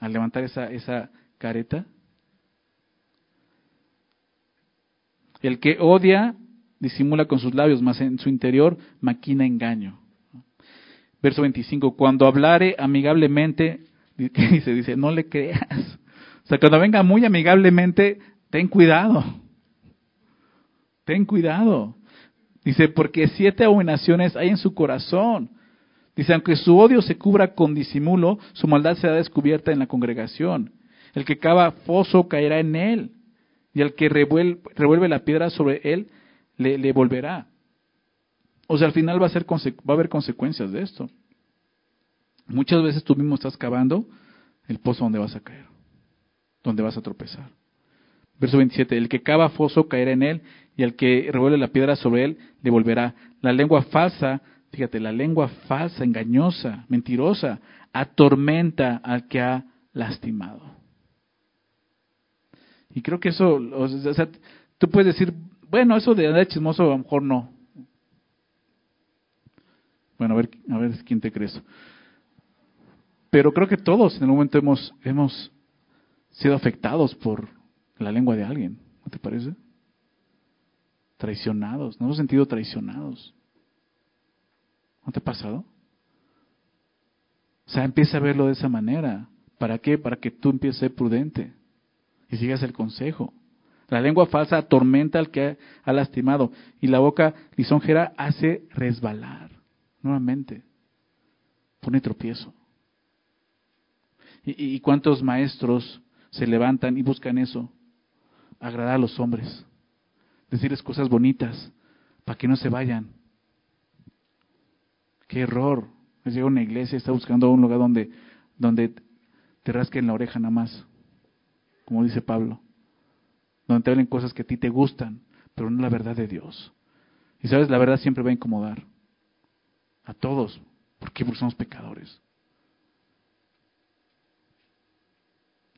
Speaker 1: A levantar esa, esa careta. El que odia disimula con sus labios, mas en su interior maquina engaño. Verso 25, cuando hablare amigablemente, *laughs* ¿qué dice? Dice, no le creas. O sea, cuando venga muy amigablemente, ten cuidado. Ten cuidado. Dice, porque siete abominaciones hay en su corazón. Dice, aunque su odio se cubra con disimulo, su maldad será descubierta en la congregación. El que cava foso caerá en él, y el que revuelve, la piedra sobre él le, volverá. O sea, al final va a, ser, va a haber consecuencias de esto. Muchas veces tú mismo estás cavando el pozo donde vas a caer, donde vas a tropezar. Verso 27, el que cava foso caerá en él, y el que revuelve la piedra sobre él le volverá. La lengua falsa, fíjate, la lengua falsa, engañosa, mentirosa, atormenta al que ha lastimado. Y creo que eso, o sea, tú puedes decir, bueno, eso de andar chismoso a lo mejor no. Bueno, a ver, a ver quién te crees. Pero creo que todos en el momento hemos, hemos sido afectados por la lengua de alguien, ¿no te parece? Traicionados, nos hemos sentido traicionados. ¿No te ha pasado? O sea, empieza a verlo de esa manera. ¿Para qué? Para que tú empieces a ser prudente y sigas el consejo. La lengua falsa atormenta al que ha lastimado y la boca lisonjera hace resbalar. Nuevamente, pone tropiezo. ¿Y, y cuántos maestros se levantan y buscan eso? Agradar a los hombres, decirles cosas bonitas para que no se vayan. Qué error. Llega a una iglesia, está buscando un lugar donde, donde te rasquen la oreja nada más, como dice Pablo. Donde te hablen cosas que a ti te gustan, pero no la verdad de Dios. Y sabes, la verdad siempre va a incomodar. A todos. ¿Por qué? Porque somos pecadores.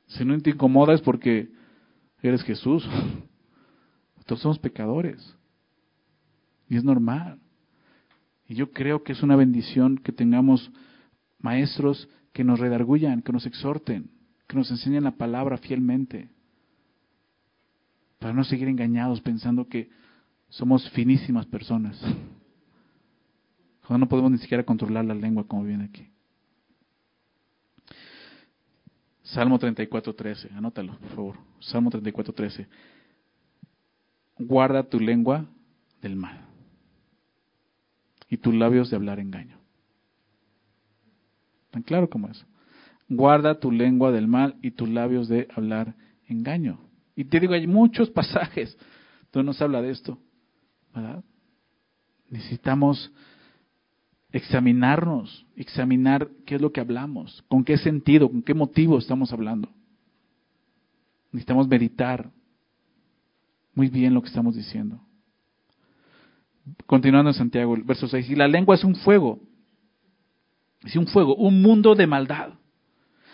Speaker 1: Si no te incomoda es porque eres Jesús. *laughs* Todos somos pecadores. Y es normal. Y yo creo que es una bendición que tengamos maestros que nos redargullan, que nos exhorten, que nos enseñen la palabra fielmente. Para no seguir engañados pensando que somos finísimas personas. Cuando no podemos ni siquiera controlar la lengua como viene aquí. Salmo 34.13, anótalo, por favor. Salmo 34.13. Guarda tu lengua del mal y tus labios de hablar engaño. Tan claro como eso. Guarda tu lengua del mal y tus labios de hablar engaño. Y te digo, hay muchos pasajes *laughs* donde nos habla de esto. ¿verdad? Necesitamos examinarnos, examinar qué es lo que hablamos, con qué sentido, con qué motivo estamos hablando. Necesitamos meditar muy bien lo que estamos diciendo. Continuando en Santiago, el verso 6, y la lengua es un fuego, es un fuego, un mundo de maldad.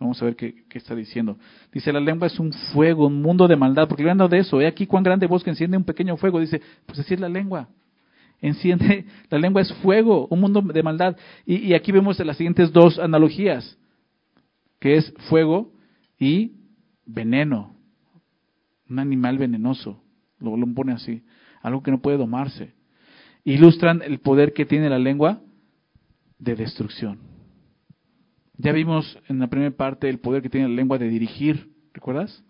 Speaker 1: Vamos a ver qué, está diciendo. Dice, la lengua es un fuego, un mundo de maldad, porque hablando de eso, he aquí cuán grande bosque enciende un pequeño fuego. Dice, pues así es la lengua enciende, *laughs* la lengua es fuego, un mundo de maldad. Y, aquí vemos las siguientes dos analogías, que es fuego y veneno, un animal venenoso, lo, lo pone así, algo que no puede domarse. Ilustran el poder que tiene la lengua de destrucción. Ya vimos en la primera parte el poder que tiene la lengua de dirigir, ¿recuerdas?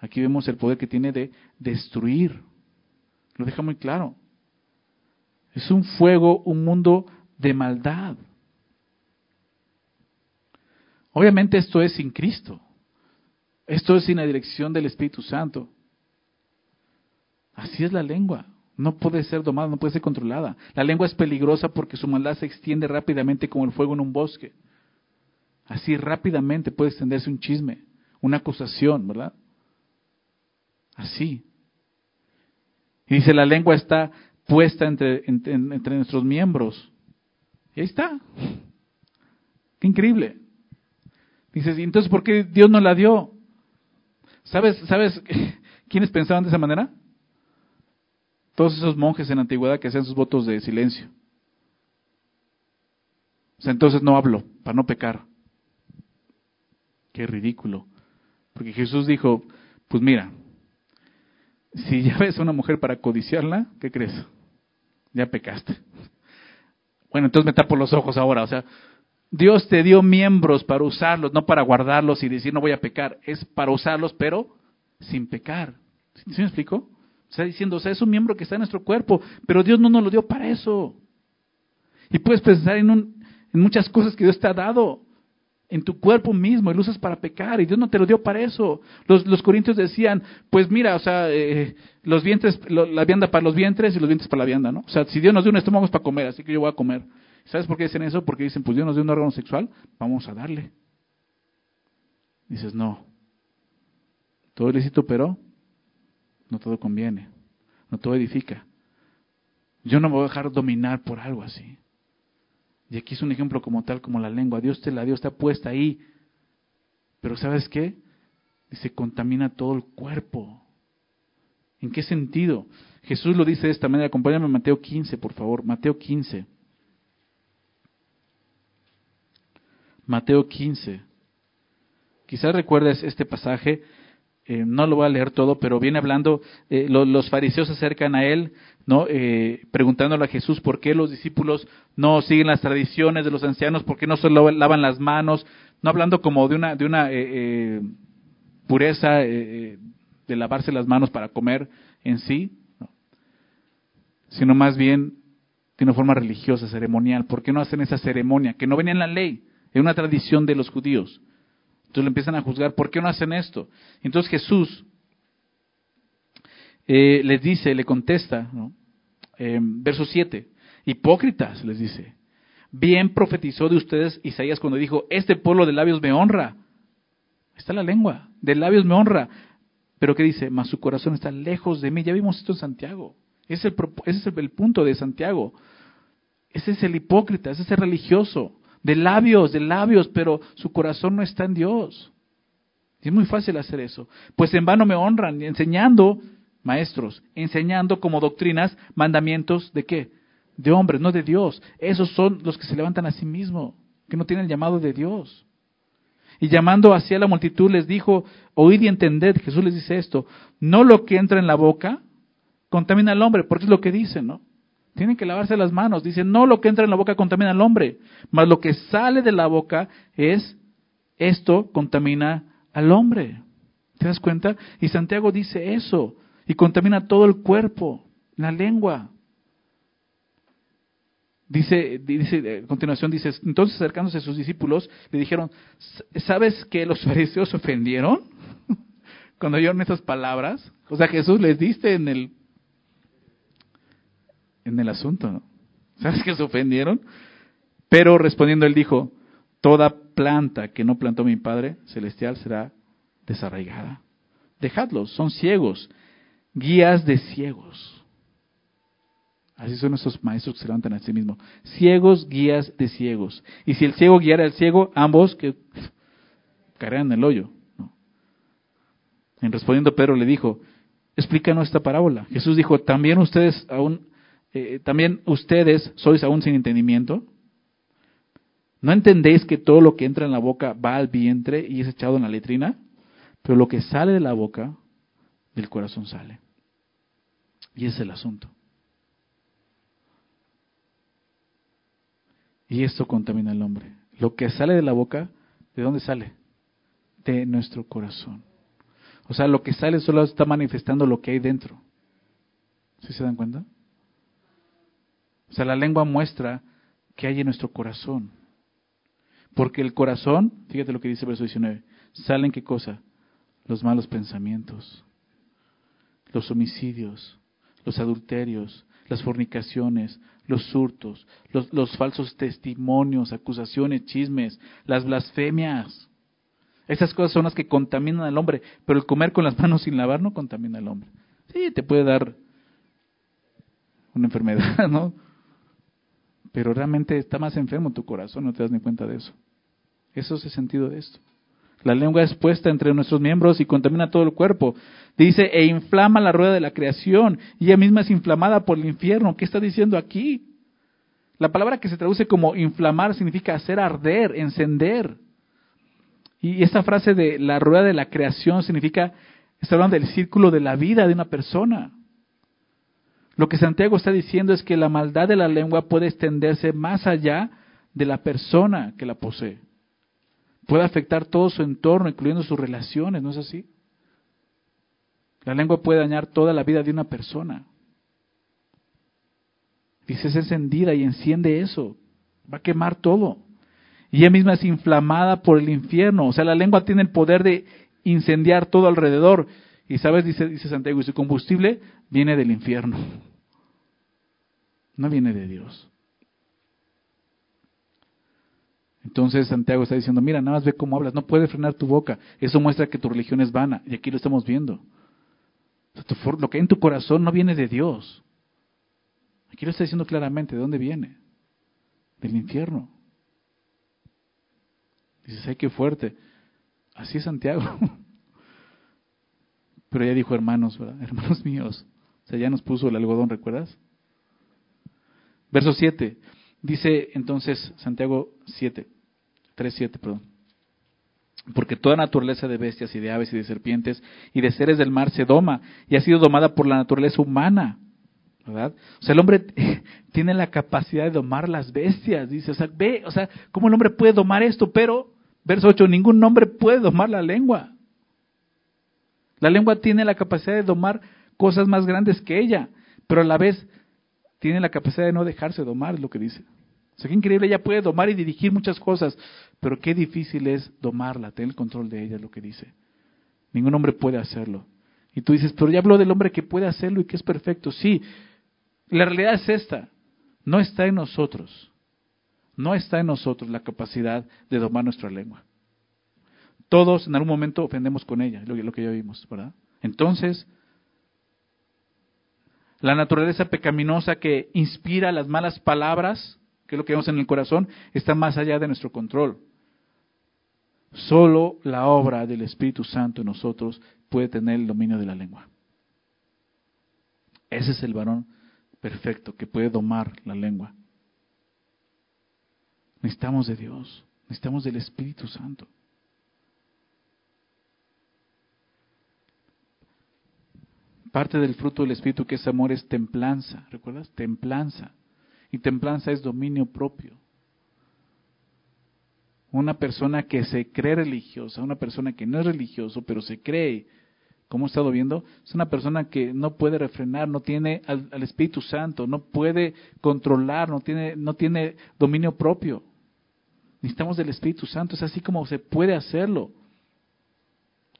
Speaker 1: Aquí vemos el poder que tiene de destruir. Lo deja muy claro. Es un fuego, un mundo de maldad. Obviamente esto es sin Cristo. Esto es sin la dirección del Espíritu Santo. Así es la lengua. No puede ser domada, no puede ser controlada. La lengua es peligrosa porque su maldad se extiende rápidamente como el fuego en un bosque. Así rápidamente puede extenderse un chisme, una acusación, ¿verdad? Así. Y dice, la lengua está puesta entre, entre, nuestros miembros Y ahí está. Qué increíble. Dices, ¿y entonces por qué Dios no la dio? ¿Sabes, ¿Sabes *laughs* quiénes pensaban de esa manera? Todos esos monjes en la antigüedad que hacían sus votos de silencio. Entonces no hablo, para no pecar. Qué ridículo. Porque Jesús dijo, pues mira, si ya ves a una mujer para codiciarla, ¿qué crees? Ya pecaste. Bueno, entonces me tapo los ojos ahora. O sea, Dios te dio miembros para usarlos, no para guardarlos y decir no voy a pecar. Es para usarlos, pero sin pecar. ¿Sí me explico? Está diciendo, o sea, es un miembro que está en nuestro cuerpo, pero Dios no nos lo dio para eso. Y puedes pensar en, un, en muchas cosas que Dios te ha dado en tu cuerpo mismo y lo usas para pecar y Dios no te lo dio para eso. Los, los corintios decían, pues mira, o sea, eh, los vientres, la vianda para los vientres y los vientres para la vianda, ¿no? O sea, si Dios nos dio un estómago es para comer, así que yo voy a comer. ¿Sabes por qué dicen eso? Porque dicen, pues Dios nos dio un órgano sexual, vamos a darle. Dices, no. Todo es lícito, pero no todo conviene. No todo edifica. Yo no me voy a dejar dominar por algo así. Y aquí es un ejemplo como tal, como la lengua. Dios te la dio, está puesta ahí. Pero ¿sabes qué? Dice, contamina todo el cuerpo. ¿En qué sentido? Jesús lo dice de esta manera. Acompáñame a Mateo 15, por favor. Mateo 15. Mateo 15. Quizás recuerdes este pasaje, eh, no lo voy a leer todo, pero viene hablando, eh, los fariseos se acercan a él, ¿no? Eh, preguntándole a Jesús por qué los discípulos no siguen las tradiciones de los ancianos, por qué no solo lavan las manos, no hablando como de una, de una pureza de lavarse las manos para comer en sí, sino más bien de una forma religiosa, ceremonial. ¿Por qué no hacen esa ceremonia? Que no venía en la ley. Es una tradición de los judíos. Entonces le empiezan a juzgar, ¿por qué no hacen esto? Entonces Jesús eh, les dice, le contesta, ¿no? verso 7, hipócritas, les dice, bien profetizó de ustedes Isaías cuando dijo, este pueblo de labios me honra. Está la lengua, de labios me honra. Pero ¿qué dice? Mas su corazón está lejos de mí. Ya vimos esto en Santiago. Es el, ese es el punto de Santiago. Ese es el hipócrita, ese es el religioso de labios, de labios, pero su corazón no está en Dios. Es muy fácil hacer eso. Pues en vano me honran, enseñando, maestros, enseñando como doctrinas mandamientos de qué? De hombres, no de Dios. Esos son los que se levantan a sí mismos, que no tienen el llamado de Dios. Y llamando hacia la multitud les dijo, oíd y entended, Jesús les dice esto, no lo que entra en la boca contamina al hombre, porque es lo que dice, ¿no? Tienen que lavarse las manos. Dice, no lo que entra en la boca contamina al hombre, mas lo que sale de la boca es, esto contamina al hombre. ¿Te das cuenta? Y Santiago dice eso, y contamina todo el cuerpo, la lengua. Dice, dice, a continuación dice, entonces acercándose a sus discípulos, le dijeron, ¿sabes que los fariseos ofendieron? *laughs* Cuando oyeron esas palabras. O sea, Jesús les diste en el en el asunto, ¿no? ¿Sabes que se ofendieron? Pero respondiendo él dijo, toda planta que no plantó mi Padre Celestial será desarraigada. Dejadlos, son ciegos, guías de ciegos. Así son esos maestros que se levantan a sí mismos. Ciegos, guías de ciegos. Y si el ciego guiara al ciego, ambos que caerán en el hoyo. En respondiendo Pedro le dijo, explícanos esta parábola. Jesús dijo, también ustedes aún eh, también ustedes sois aún sin entendimiento. ¿No entendéis que todo lo que entra en la boca va al vientre y es echado en la letrina? Pero lo que sale de la boca, del corazón sale. Y ese es el asunto. Y esto contamina al hombre. Lo que sale de la boca, ¿de dónde sale? De nuestro corazón. O sea, lo que sale solo está manifestando lo que hay dentro. ¿Sí se dan cuenta? O sea, la lengua muestra que hay en nuestro corazón. Porque el corazón, fíjate lo que dice el verso 19, salen qué cosa? Los malos pensamientos, los homicidios, los adulterios, las fornicaciones, los hurtos, los, falsos testimonios, acusaciones, chismes, las blasfemias. Esas cosas son las que contaminan al hombre, pero el comer con las manos sin lavar no contamina al hombre. Sí, te puede dar una enfermedad, *laughs* ¿no? Pero realmente está más enfermo tu corazón, no te das ni cuenta de eso. Eso es el sentido de esto. La lengua es puesta entre nuestros miembros y contamina todo el cuerpo. Dice, e inflama la rueda de la creación, y ella misma es inflamada por el infierno. ¿Qué está diciendo aquí? La palabra que se traduce como inflamar significa hacer arder, encender. Y esta frase de la rueda de la creación significa, está hablando del círculo de la vida de una persona. Lo que Santiago está diciendo es que la maldad de la lengua puede extenderse más allá de la persona que la posee. Puede afectar todo su entorno, incluyendo sus relaciones, ¿no es así? La lengua puede dañar toda la vida de una persona. Dice, es encendida y enciende eso. Va a quemar todo. Y ella misma es inflamada por el infierno. O sea, la lengua tiene el poder de incendiar todo alrededor. Y sabes, dice, dice Santiago, y su combustible viene del infierno. No viene de Dios. Entonces Santiago está diciendo, mira, nada más ve cómo hablas, no puedes frenar tu boca. Eso muestra que tu religión es vana. Y aquí lo estamos viendo. Lo que hay en tu corazón no viene de Dios. Aquí lo está diciendo claramente, ¿de dónde viene? Del infierno. Dices, ay, qué fuerte. Así es Santiago. *laughs* Pero ya dijo hermanos. Hermanos míos. O sea, ya nos puso el algodón, ¿recuerdas? Verso 7. Dice entonces Santiago 7. 3.7, perdón. Porque toda naturaleza de bestias y de aves y de serpientes y de seres del mar se doma y ha sido domada por la naturaleza humana. ¿Verdad? O sea, el hombre *laughs* tiene la capacidad de domar las bestias. Dice, o sea, ve, o sea, ¿cómo el hombre puede domar esto? Pero, verso 8, ningún hombre puede domar la lengua. La lengua tiene la capacidad de domar cosas más grandes que ella, pero a la vez tiene la capacidad de no dejarse domar, es lo que dice. O sea, qué increíble, ella puede domar y dirigir muchas cosas, pero qué difícil es domarla, tener el control de ella, es lo que dice. Ningún hombre puede hacerlo. Y tú dices, pero ya habló del hombre que puede hacerlo y que es perfecto. Sí, la realidad es esta, no está en nosotros, no está en nosotros la capacidad de domar nuestra lengua. Todos en algún momento ofendemos con ella, lo, lo que ya vimos, ¿verdad? Entonces, la naturaleza pecaminosa que inspira las malas palabras que es lo que vemos en el corazón, está más allá de nuestro control. Solo la obra del Espíritu Santo en nosotros puede tener el dominio de la lengua. Ese es el varón perfecto que puede domar la lengua. Necesitamos de Dios, necesitamos del Espíritu Santo. Parte del fruto del Espíritu que es amor es templanza, ¿recuerdas? Templanza. Y templanza es dominio propio. Una persona que se cree religiosa, una persona que no es religioso, pero se cree, como he estado viendo, es una persona que no puede refrenar, no tiene al, Espíritu Santo, no puede controlar, no tiene, no tiene dominio propio. Necesitamos del Espíritu Santo, es así como se puede hacerlo.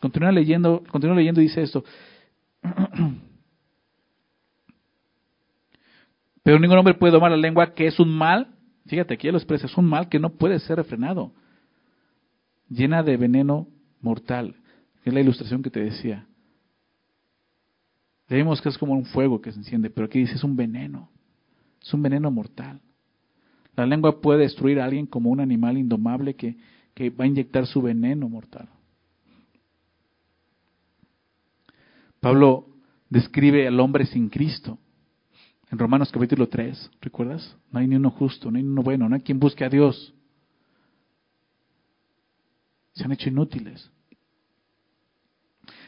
Speaker 1: Continúa leyendo, continúa leyendo y dice esto. *clears throat* Pero ningún hombre puede domar la lengua, que es un mal, fíjate, aquí lo expresa, es un mal que no puede ser refrenado, llena de veneno mortal, es la ilustración que te decía. Vemos que es como un fuego que se enciende, pero aquí dice es un veneno, es un veneno mortal. La lengua puede destruir a alguien como un animal indomable que, que va a inyectar su veneno mortal. Pablo describe al hombre sin Cristo en Romanos capítulo 3, ¿recuerdas? No hay ni uno justo, no hay ni uno bueno, no hay quien busque a Dios. Se han hecho inútiles.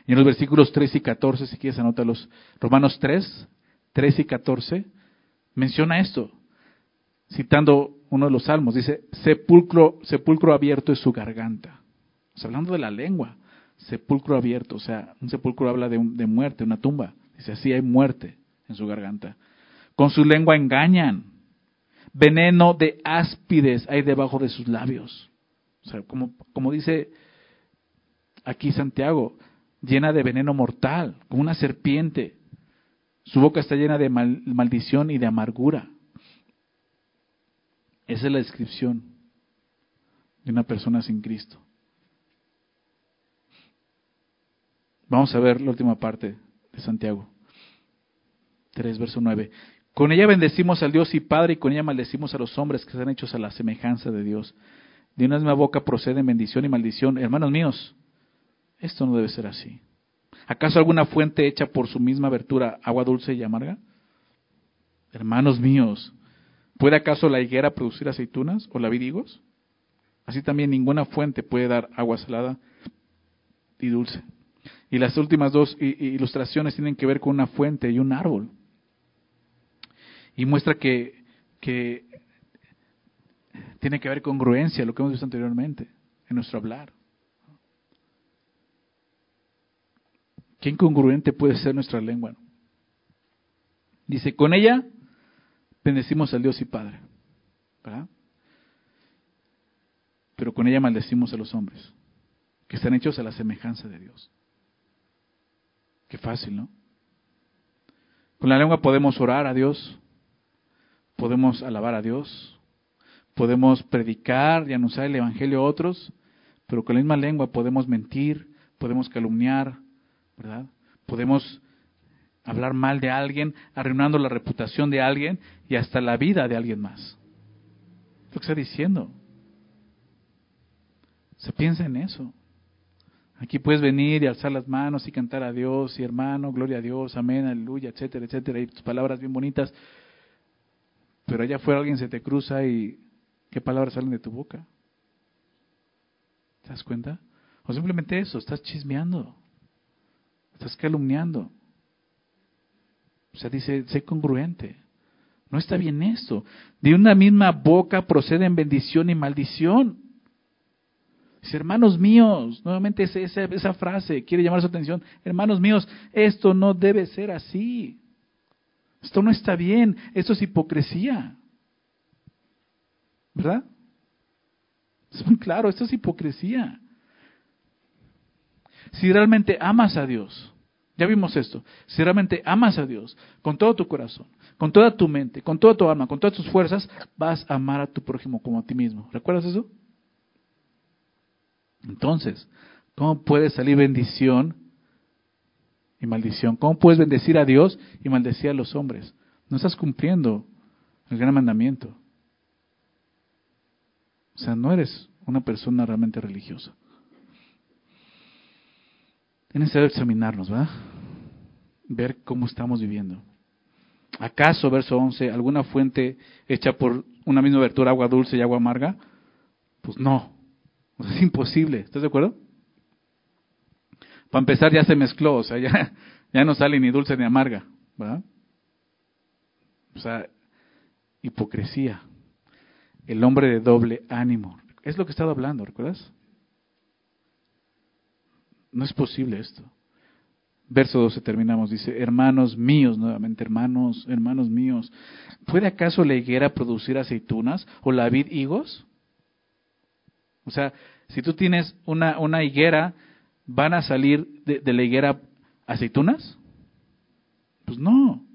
Speaker 1: Y en los versículos 3 y 14, si quieres anótalos, Romanos 3, 3 y 14, menciona esto, citando uno de los salmos, dice, sepulcro, sepulcro abierto es su garganta. O hablando de la lengua, sepulcro abierto, o sea, un sepulcro habla de, muerte, una tumba. Dice, así hay muerte en su garganta. Con su lengua engañan. Veneno de áspides hay debajo de sus labios. O sea, como, como dice aquí Santiago, llena de veneno mortal, como una serpiente. Su boca está llena de maldición y de amargura. Esa es la descripción de una persona sin Cristo. Vamos a ver la última parte de Santiago. 3, verso 9. Con ella bendecimos al Dios y Padre y con ella maldecimos a los hombres que están hechos a la semejanza de Dios. De una misma boca proceden bendición y maldición. Hermanos míos, esto no debe ser así. ¿Acaso alguna fuente hecha por su misma abertura agua dulce y amarga? Hermanos míos, ¿puede acaso la higuera producir aceitunas o la Así también ninguna fuente puede dar agua salada y dulce. Y las últimas dos ilustraciones tienen que ver con una fuente y un árbol. Y muestra que, tiene que ver con congruencia, lo que hemos visto anteriormente, en nuestro hablar. ¿Qué incongruente puede ser nuestra lengua? Dice, con ella bendecimos al Dios y Padre. ¿verdad? Pero con ella maldecimos a los hombres, que están hechos a la semejanza de Dios. Qué fácil, ¿no? Con la lengua podemos orar a Dios, podemos alabar a Dios, podemos predicar y anunciar el Evangelio a otros, pero con la misma lengua podemos mentir, podemos calumniar, ¿verdad? Podemos hablar mal de alguien, arruinando la reputación de alguien y hasta la vida de alguien más. lo que está diciendo. Se piensa en eso. Aquí puedes venir y alzar las manos y cantar a Dios y hermano, gloria a Dios, amén, aleluya, etcétera, etcétera, y tus palabras bien bonitas. Pero allá afuera alguien se te cruza y ¿qué palabras salen de tu boca? ¿Te das cuenta? O simplemente eso, estás chismeando, estás calumniando. O sea, dice, sé congruente. No está bien esto. De una misma boca proceden bendición y maldición. Hermanos míos, nuevamente esa, frase quiere llamar su atención. Hermanos míos, esto no debe ser así. Esto no está bien. Esto es hipocresía. ¿Verdad? Es muy claro, esto es hipocresía. Si realmente amas a Dios, ya vimos esto. Si realmente amas a Dios con todo tu corazón, con toda tu mente, con toda tu alma, con todas tus fuerzas, vas a amar a tu prójimo como a ti mismo. ¿Recuerdas eso? Entonces, ¿cómo puede salir bendición y maldición? ¿Cómo puedes bendecir a Dios y maldecir a los hombres? No estás cumpliendo el gran mandamiento. O sea, no eres una persona realmente religiosa. Es necesario examinarnos, ¿verdad? Ver cómo estamos viviendo. ¿Acaso, verso 11, alguna fuente hecha por una misma abertura, agua dulce y agua amarga? Pues no, *laughs* es imposible, ¿estás de acuerdo? Para empezar ya se mezcló, o sea, ya, *laughs* ya no sale ni dulce ni amarga, ¿verdad? O sea, hipocresía, el hombre de doble ánimo. Es lo que he estado hablando, ¿recuerdas? No es posible esto. Verso 12 terminamos, dice, hermanos míos, nuevamente, hermanos, hermanos míos, ¿puede acaso la higuera producir aceitunas o la vid higos? O sea, si tú tienes una, una higuera, ¿van a salir de, la higuera aceitunas? Pues no.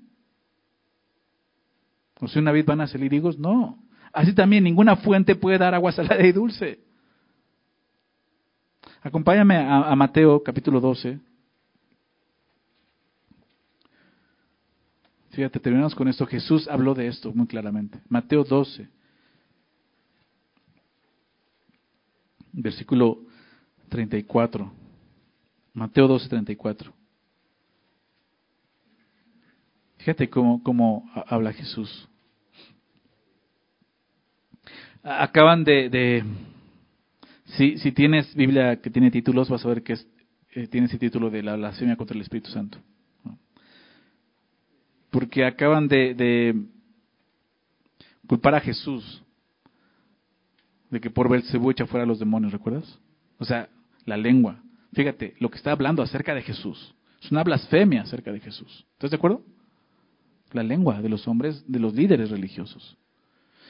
Speaker 1: O si una vid van a salir higos, no. Así también ninguna fuente puede dar agua salada y dulce. Acompáñame a, Mateo capítulo 12. Fíjate, terminamos con esto. Jesús habló de esto muy claramente. Mateo 12, versículo 34. Mateo 12, 34. Fíjate cómo, cómo habla Jesús. Acaban de si, si tienes Biblia que tiene títulos, vas a ver que eh, tiene ese título de la blasfemia contra el Espíritu Santo. Porque acaban de, culpar a Jesús de que por Belcebú echa fuera a los demonios, ¿recuerdas? O sea, la lengua. Fíjate, lo que está hablando acerca de Jesús. Es una blasfemia acerca de Jesús. ¿Estás de acuerdo? La lengua de los hombres, de los líderes religiosos.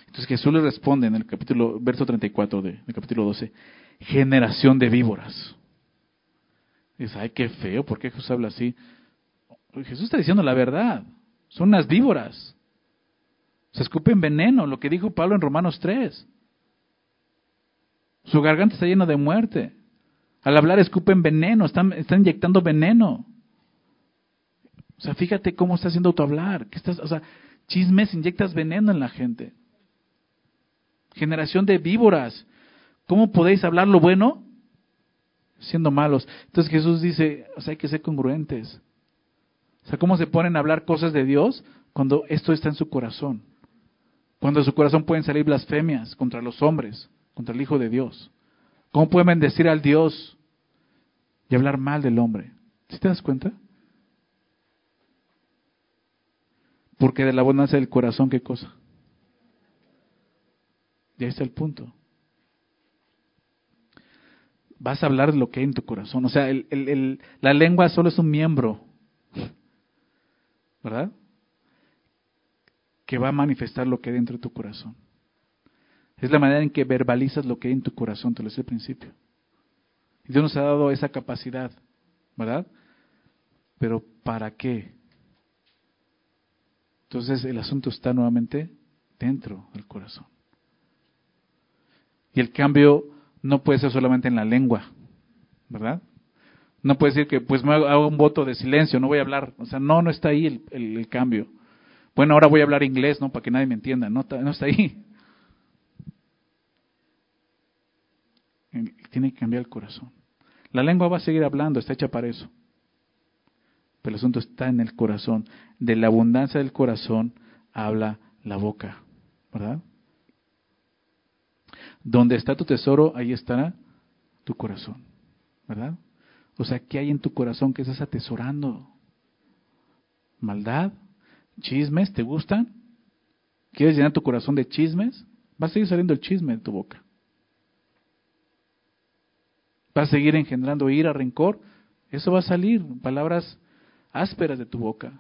Speaker 1: Entonces Jesús le responde en el capítulo, verso 34 de, del capítulo 12, generación de víboras. Dice, ay, qué feo, ¿por qué Jesús habla así? Jesús está diciendo la verdad, son unas víboras. Se escupen veneno, lo que dijo Pablo en Romanos 3. Su garganta está llena de muerte. Al hablar escupen veneno, están, inyectando veneno. O sea, fíjate cómo está haciendo tu hablar. ¿Qué estás, o sea, Chismes, inyectas veneno en la gente. Generación de víboras. ¿Cómo podéis hablar lo bueno siendo malos? Entonces Jesús dice, o sea, hay que ser congruentes. O sea, ¿cómo se ponen a hablar cosas de Dios cuando esto está en su corazón? Cuando de su corazón pueden salir blasfemias contra los hombres, contra el Hijo de Dios. ¿Cómo pueden bendecir al Dios y hablar mal del hombre? ¿Sí te das cuenta? Porque de la abundancia del corazón, ¿qué cosa? Y ahí está el punto. Vas a hablar de lo que hay en tu corazón. O sea, la lengua solo es un miembro. ¿Verdad? Que va a manifestar lo que hay dentro de tu corazón. Es la manera en que verbalizas lo que hay en tu corazón, te lo decía al principio. Y Dios nos ha dado esa capacidad, ¿verdad? Pero ¿para qué? Entonces el asunto está nuevamente dentro del corazón. Y el cambio no puede ser solamente en la lengua, ¿verdad? No puede decir que pues me hago un voto de silencio, no voy a hablar. O sea, no, no está ahí el, el, cambio. Bueno, ahora voy a hablar inglés, ¿no? Para que nadie me entienda. No, no está ahí. Tiene que cambiar el corazón. La lengua va a seguir hablando, está hecha para eso. Pero el asunto está en el corazón. De la abundancia del corazón habla la boca, ¿verdad? Donde está tu tesoro, ahí estará tu corazón, ¿verdad? O sea, ¿qué hay en tu corazón que estás atesorando? ¿Maldad? ¿Chismes? ¿Te gustan? ¿Quieres llenar tu corazón de chismes? Va a seguir saliendo el chisme de tu boca. Va a seguir engendrando ira, rencor. Eso va a salir, palabras ásperas de tu boca,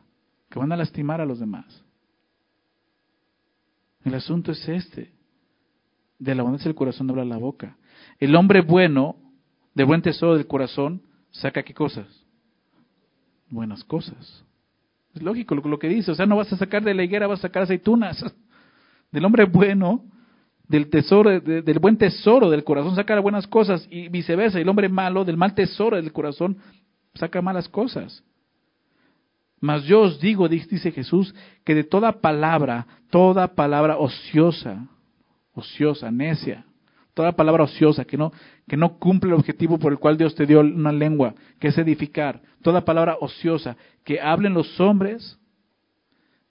Speaker 1: que van a lastimar a los demás. El asunto es este. De la abundancia del corazón habla la boca. El hombre bueno, de buen tesoro del corazón, saca qué cosas? Buenas cosas. Es lógico lo, que dice. O sea, no vas a sacar de la higuera, vas a sacar aceitunas. *laughs* Del hombre bueno, del tesoro, del buen tesoro del corazón saca buenas cosas y viceversa. El hombre malo, del mal tesoro del corazón, saca malas cosas. Mas yo os digo, dice Jesús, que de toda palabra, toda palabra ociosa, ociosa, necia, toda palabra ociosa que no, que no cumple el objetivo por el cual Dios te dio una lengua, que es edificar, toda palabra ociosa que hablen los hombres,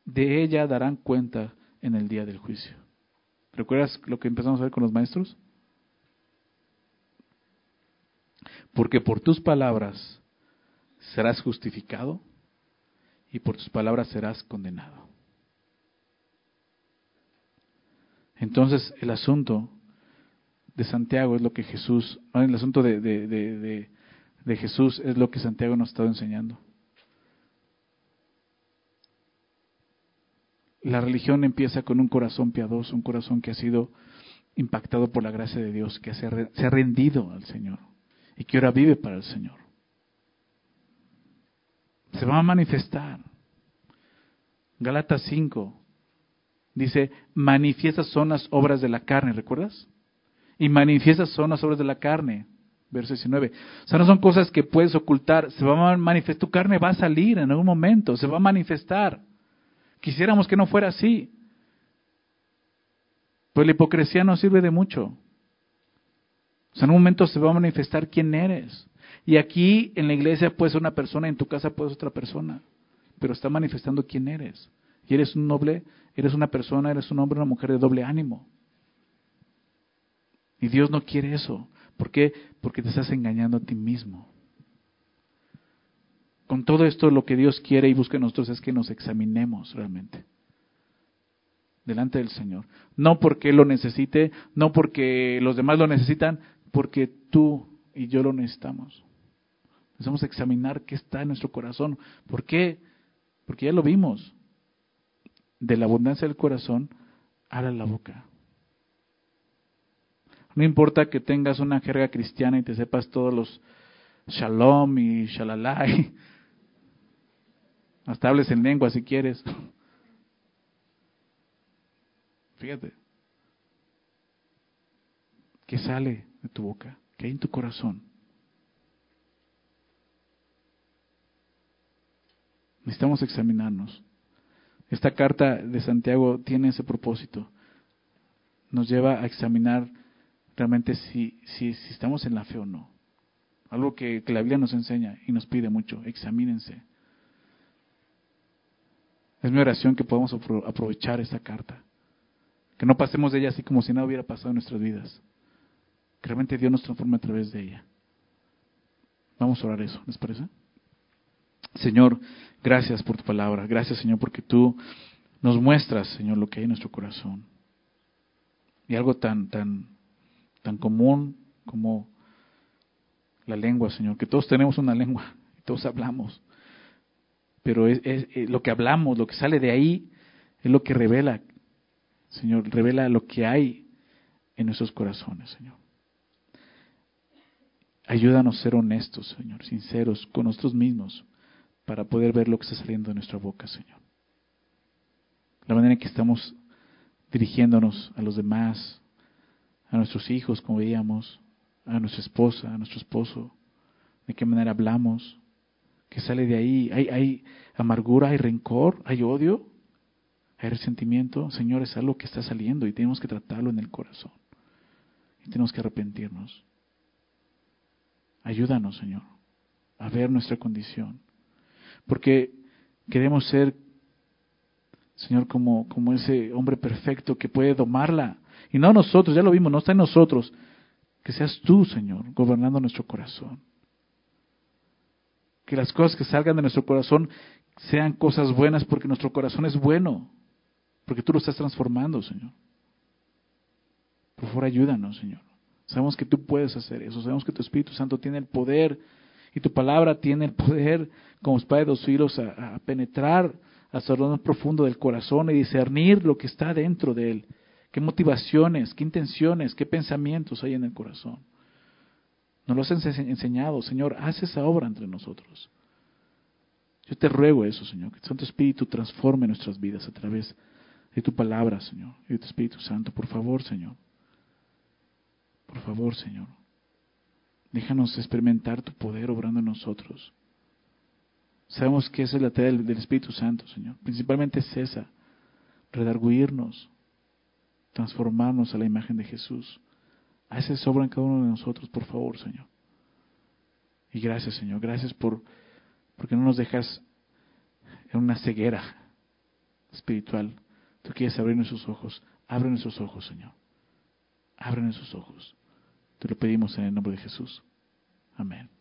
Speaker 1: de ella darán cuenta en el día del juicio. ¿Recuerdas lo que empezamos a ver con los maestros? Porque por tus palabras serás justificado y por tus palabras serás condenado. Entonces el asunto de Santiago es lo que Jesús, el asunto de, de, Jesús es lo que Santiago nos estado enseñando. La religión empieza con un corazón piadoso, un corazón que ha sido impactado por la gracia de Dios, que se ha rendido al Señor y que ahora vive para el Señor se va a manifestar. Galatas 5 dice, manifiestas son las obras de la carne, ¿recuerdas? Y manifiestas son las obras de la carne, verso 19. O sea, no son cosas que puedes ocultar, se va a manifestar, tu carne va a salir en algún momento, se va a manifestar. Quisiéramos que no fuera así. Pues la hipocresía no sirve de mucho. O sea, en un momento se va a manifestar quién eres. Y aquí en la iglesia puedes ser una persona, en tu casa puedes ser otra persona, pero está manifestando quién eres. Y eres un noble, eres una persona, eres un hombre, una mujer de doble ánimo. Y Dios no quiere eso. ¿Por qué? Porque te estás engañando a ti mismo. Con todo esto lo que Dios quiere y busca en nosotros es que nos examinemos realmente delante del Señor. No porque Él lo necesite, no porque los demás lo necesitan, porque tú y yo lo necesitamos. Necesitamos examinar qué está en nuestro corazón. ¿Por qué? Porque ya lo vimos. De la abundancia del corazón, habla la boca. No importa que tengas una jerga cristiana y te sepas todos los shalom y shalalai. Hasta hables en lengua si quieres. Fíjate. ¿Qué sale de tu boca? ¿Qué hay en tu corazón? Necesitamos examinarnos. Esta carta de Santiago tiene ese propósito. Nos lleva a examinar realmente si, si, si estamos en la fe o no. Algo que, que la Biblia nos enseña y nos pide mucho, examínense. Es mi oración que podamos aprovechar esta carta. Que no pasemos de ella así como si nada hubiera pasado en nuestras vidas. Que realmente Dios nos transforme a través de ella. Vamos a orar eso, ¿les parece? Señor, gracias por tu palabra. Gracias, Señor, porque tú nos muestras, Señor, lo que hay en nuestro corazón. Y algo tan, tan, tan común como la lengua, Señor, que todos tenemos una lengua y todos hablamos. Pero es, es, lo que hablamos, lo que sale de ahí, es lo que revela, Señor, revela lo que hay en nuestros corazones, Señor. Ayúdanos a ser honestos, Señor, sinceros con nosotros mismos para poder ver lo que está saliendo de nuestra boca, Señor. La manera en que estamos dirigiéndonos a los demás, a nuestros hijos, como veíamos, a nuestra esposa, a nuestro esposo, de qué manera hablamos, que sale de ahí. Hay, amargura, hay rencor, hay odio, hay resentimiento. Señor, es algo que está saliendo y tenemos que tratarlo en el corazón. Y tenemos que arrepentirnos. Ayúdanos, Señor, a ver nuestra condición. Porque queremos ser, Señor, como, como ese hombre perfecto que puede domarla. Y no nosotros, ya lo vimos, no está en nosotros. Que seas tú, Señor, gobernando nuestro corazón. Que las cosas que salgan de nuestro corazón sean cosas buenas porque nuestro corazón es bueno. Porque tú lo estás transformando, Señor. Por favor, ayúdanos, Señor. Sabemos que tú puedes hacer eso. Sabemos que tu Espíritu Santo tiene el poder y tu palabra tiene el poder, como espada de dos filos, a, penetrar hasta lo más profundo del corazón y discernir lo que está dentro de él. ¿Qué motivaciones, qué intenciones, qué pensamientos hay en el corazón? Nos lo has enseñado, Señor, haz esa obra entre nosotros. Yo te ruego eso, Señor, que el Santo Espíritu transforme nuestras vidas a través de tu palabra, Señor, y de tu Espíritu Santo. Por favor, Señor. Por favor, Señor. Déjanos experimentar tu poder obrando en nosotros. Sabemos que esa es la tarea del, Espíritu Santo, Señor. Principalmente es esa, redarguirnos, transformarnos a la imagen de Jesús. Haz esa obra en cada uno de nosotros, por favor, Señor. Y gracias, Señor. Gracias por porque no nos dejas en una ceguera espiritual. Tú quieres abrir nuestros ojos. Abre nuestros ojos, Señor. Abre nuestros ojos. Te lo pedimos en el nombre de Jesús. Amén.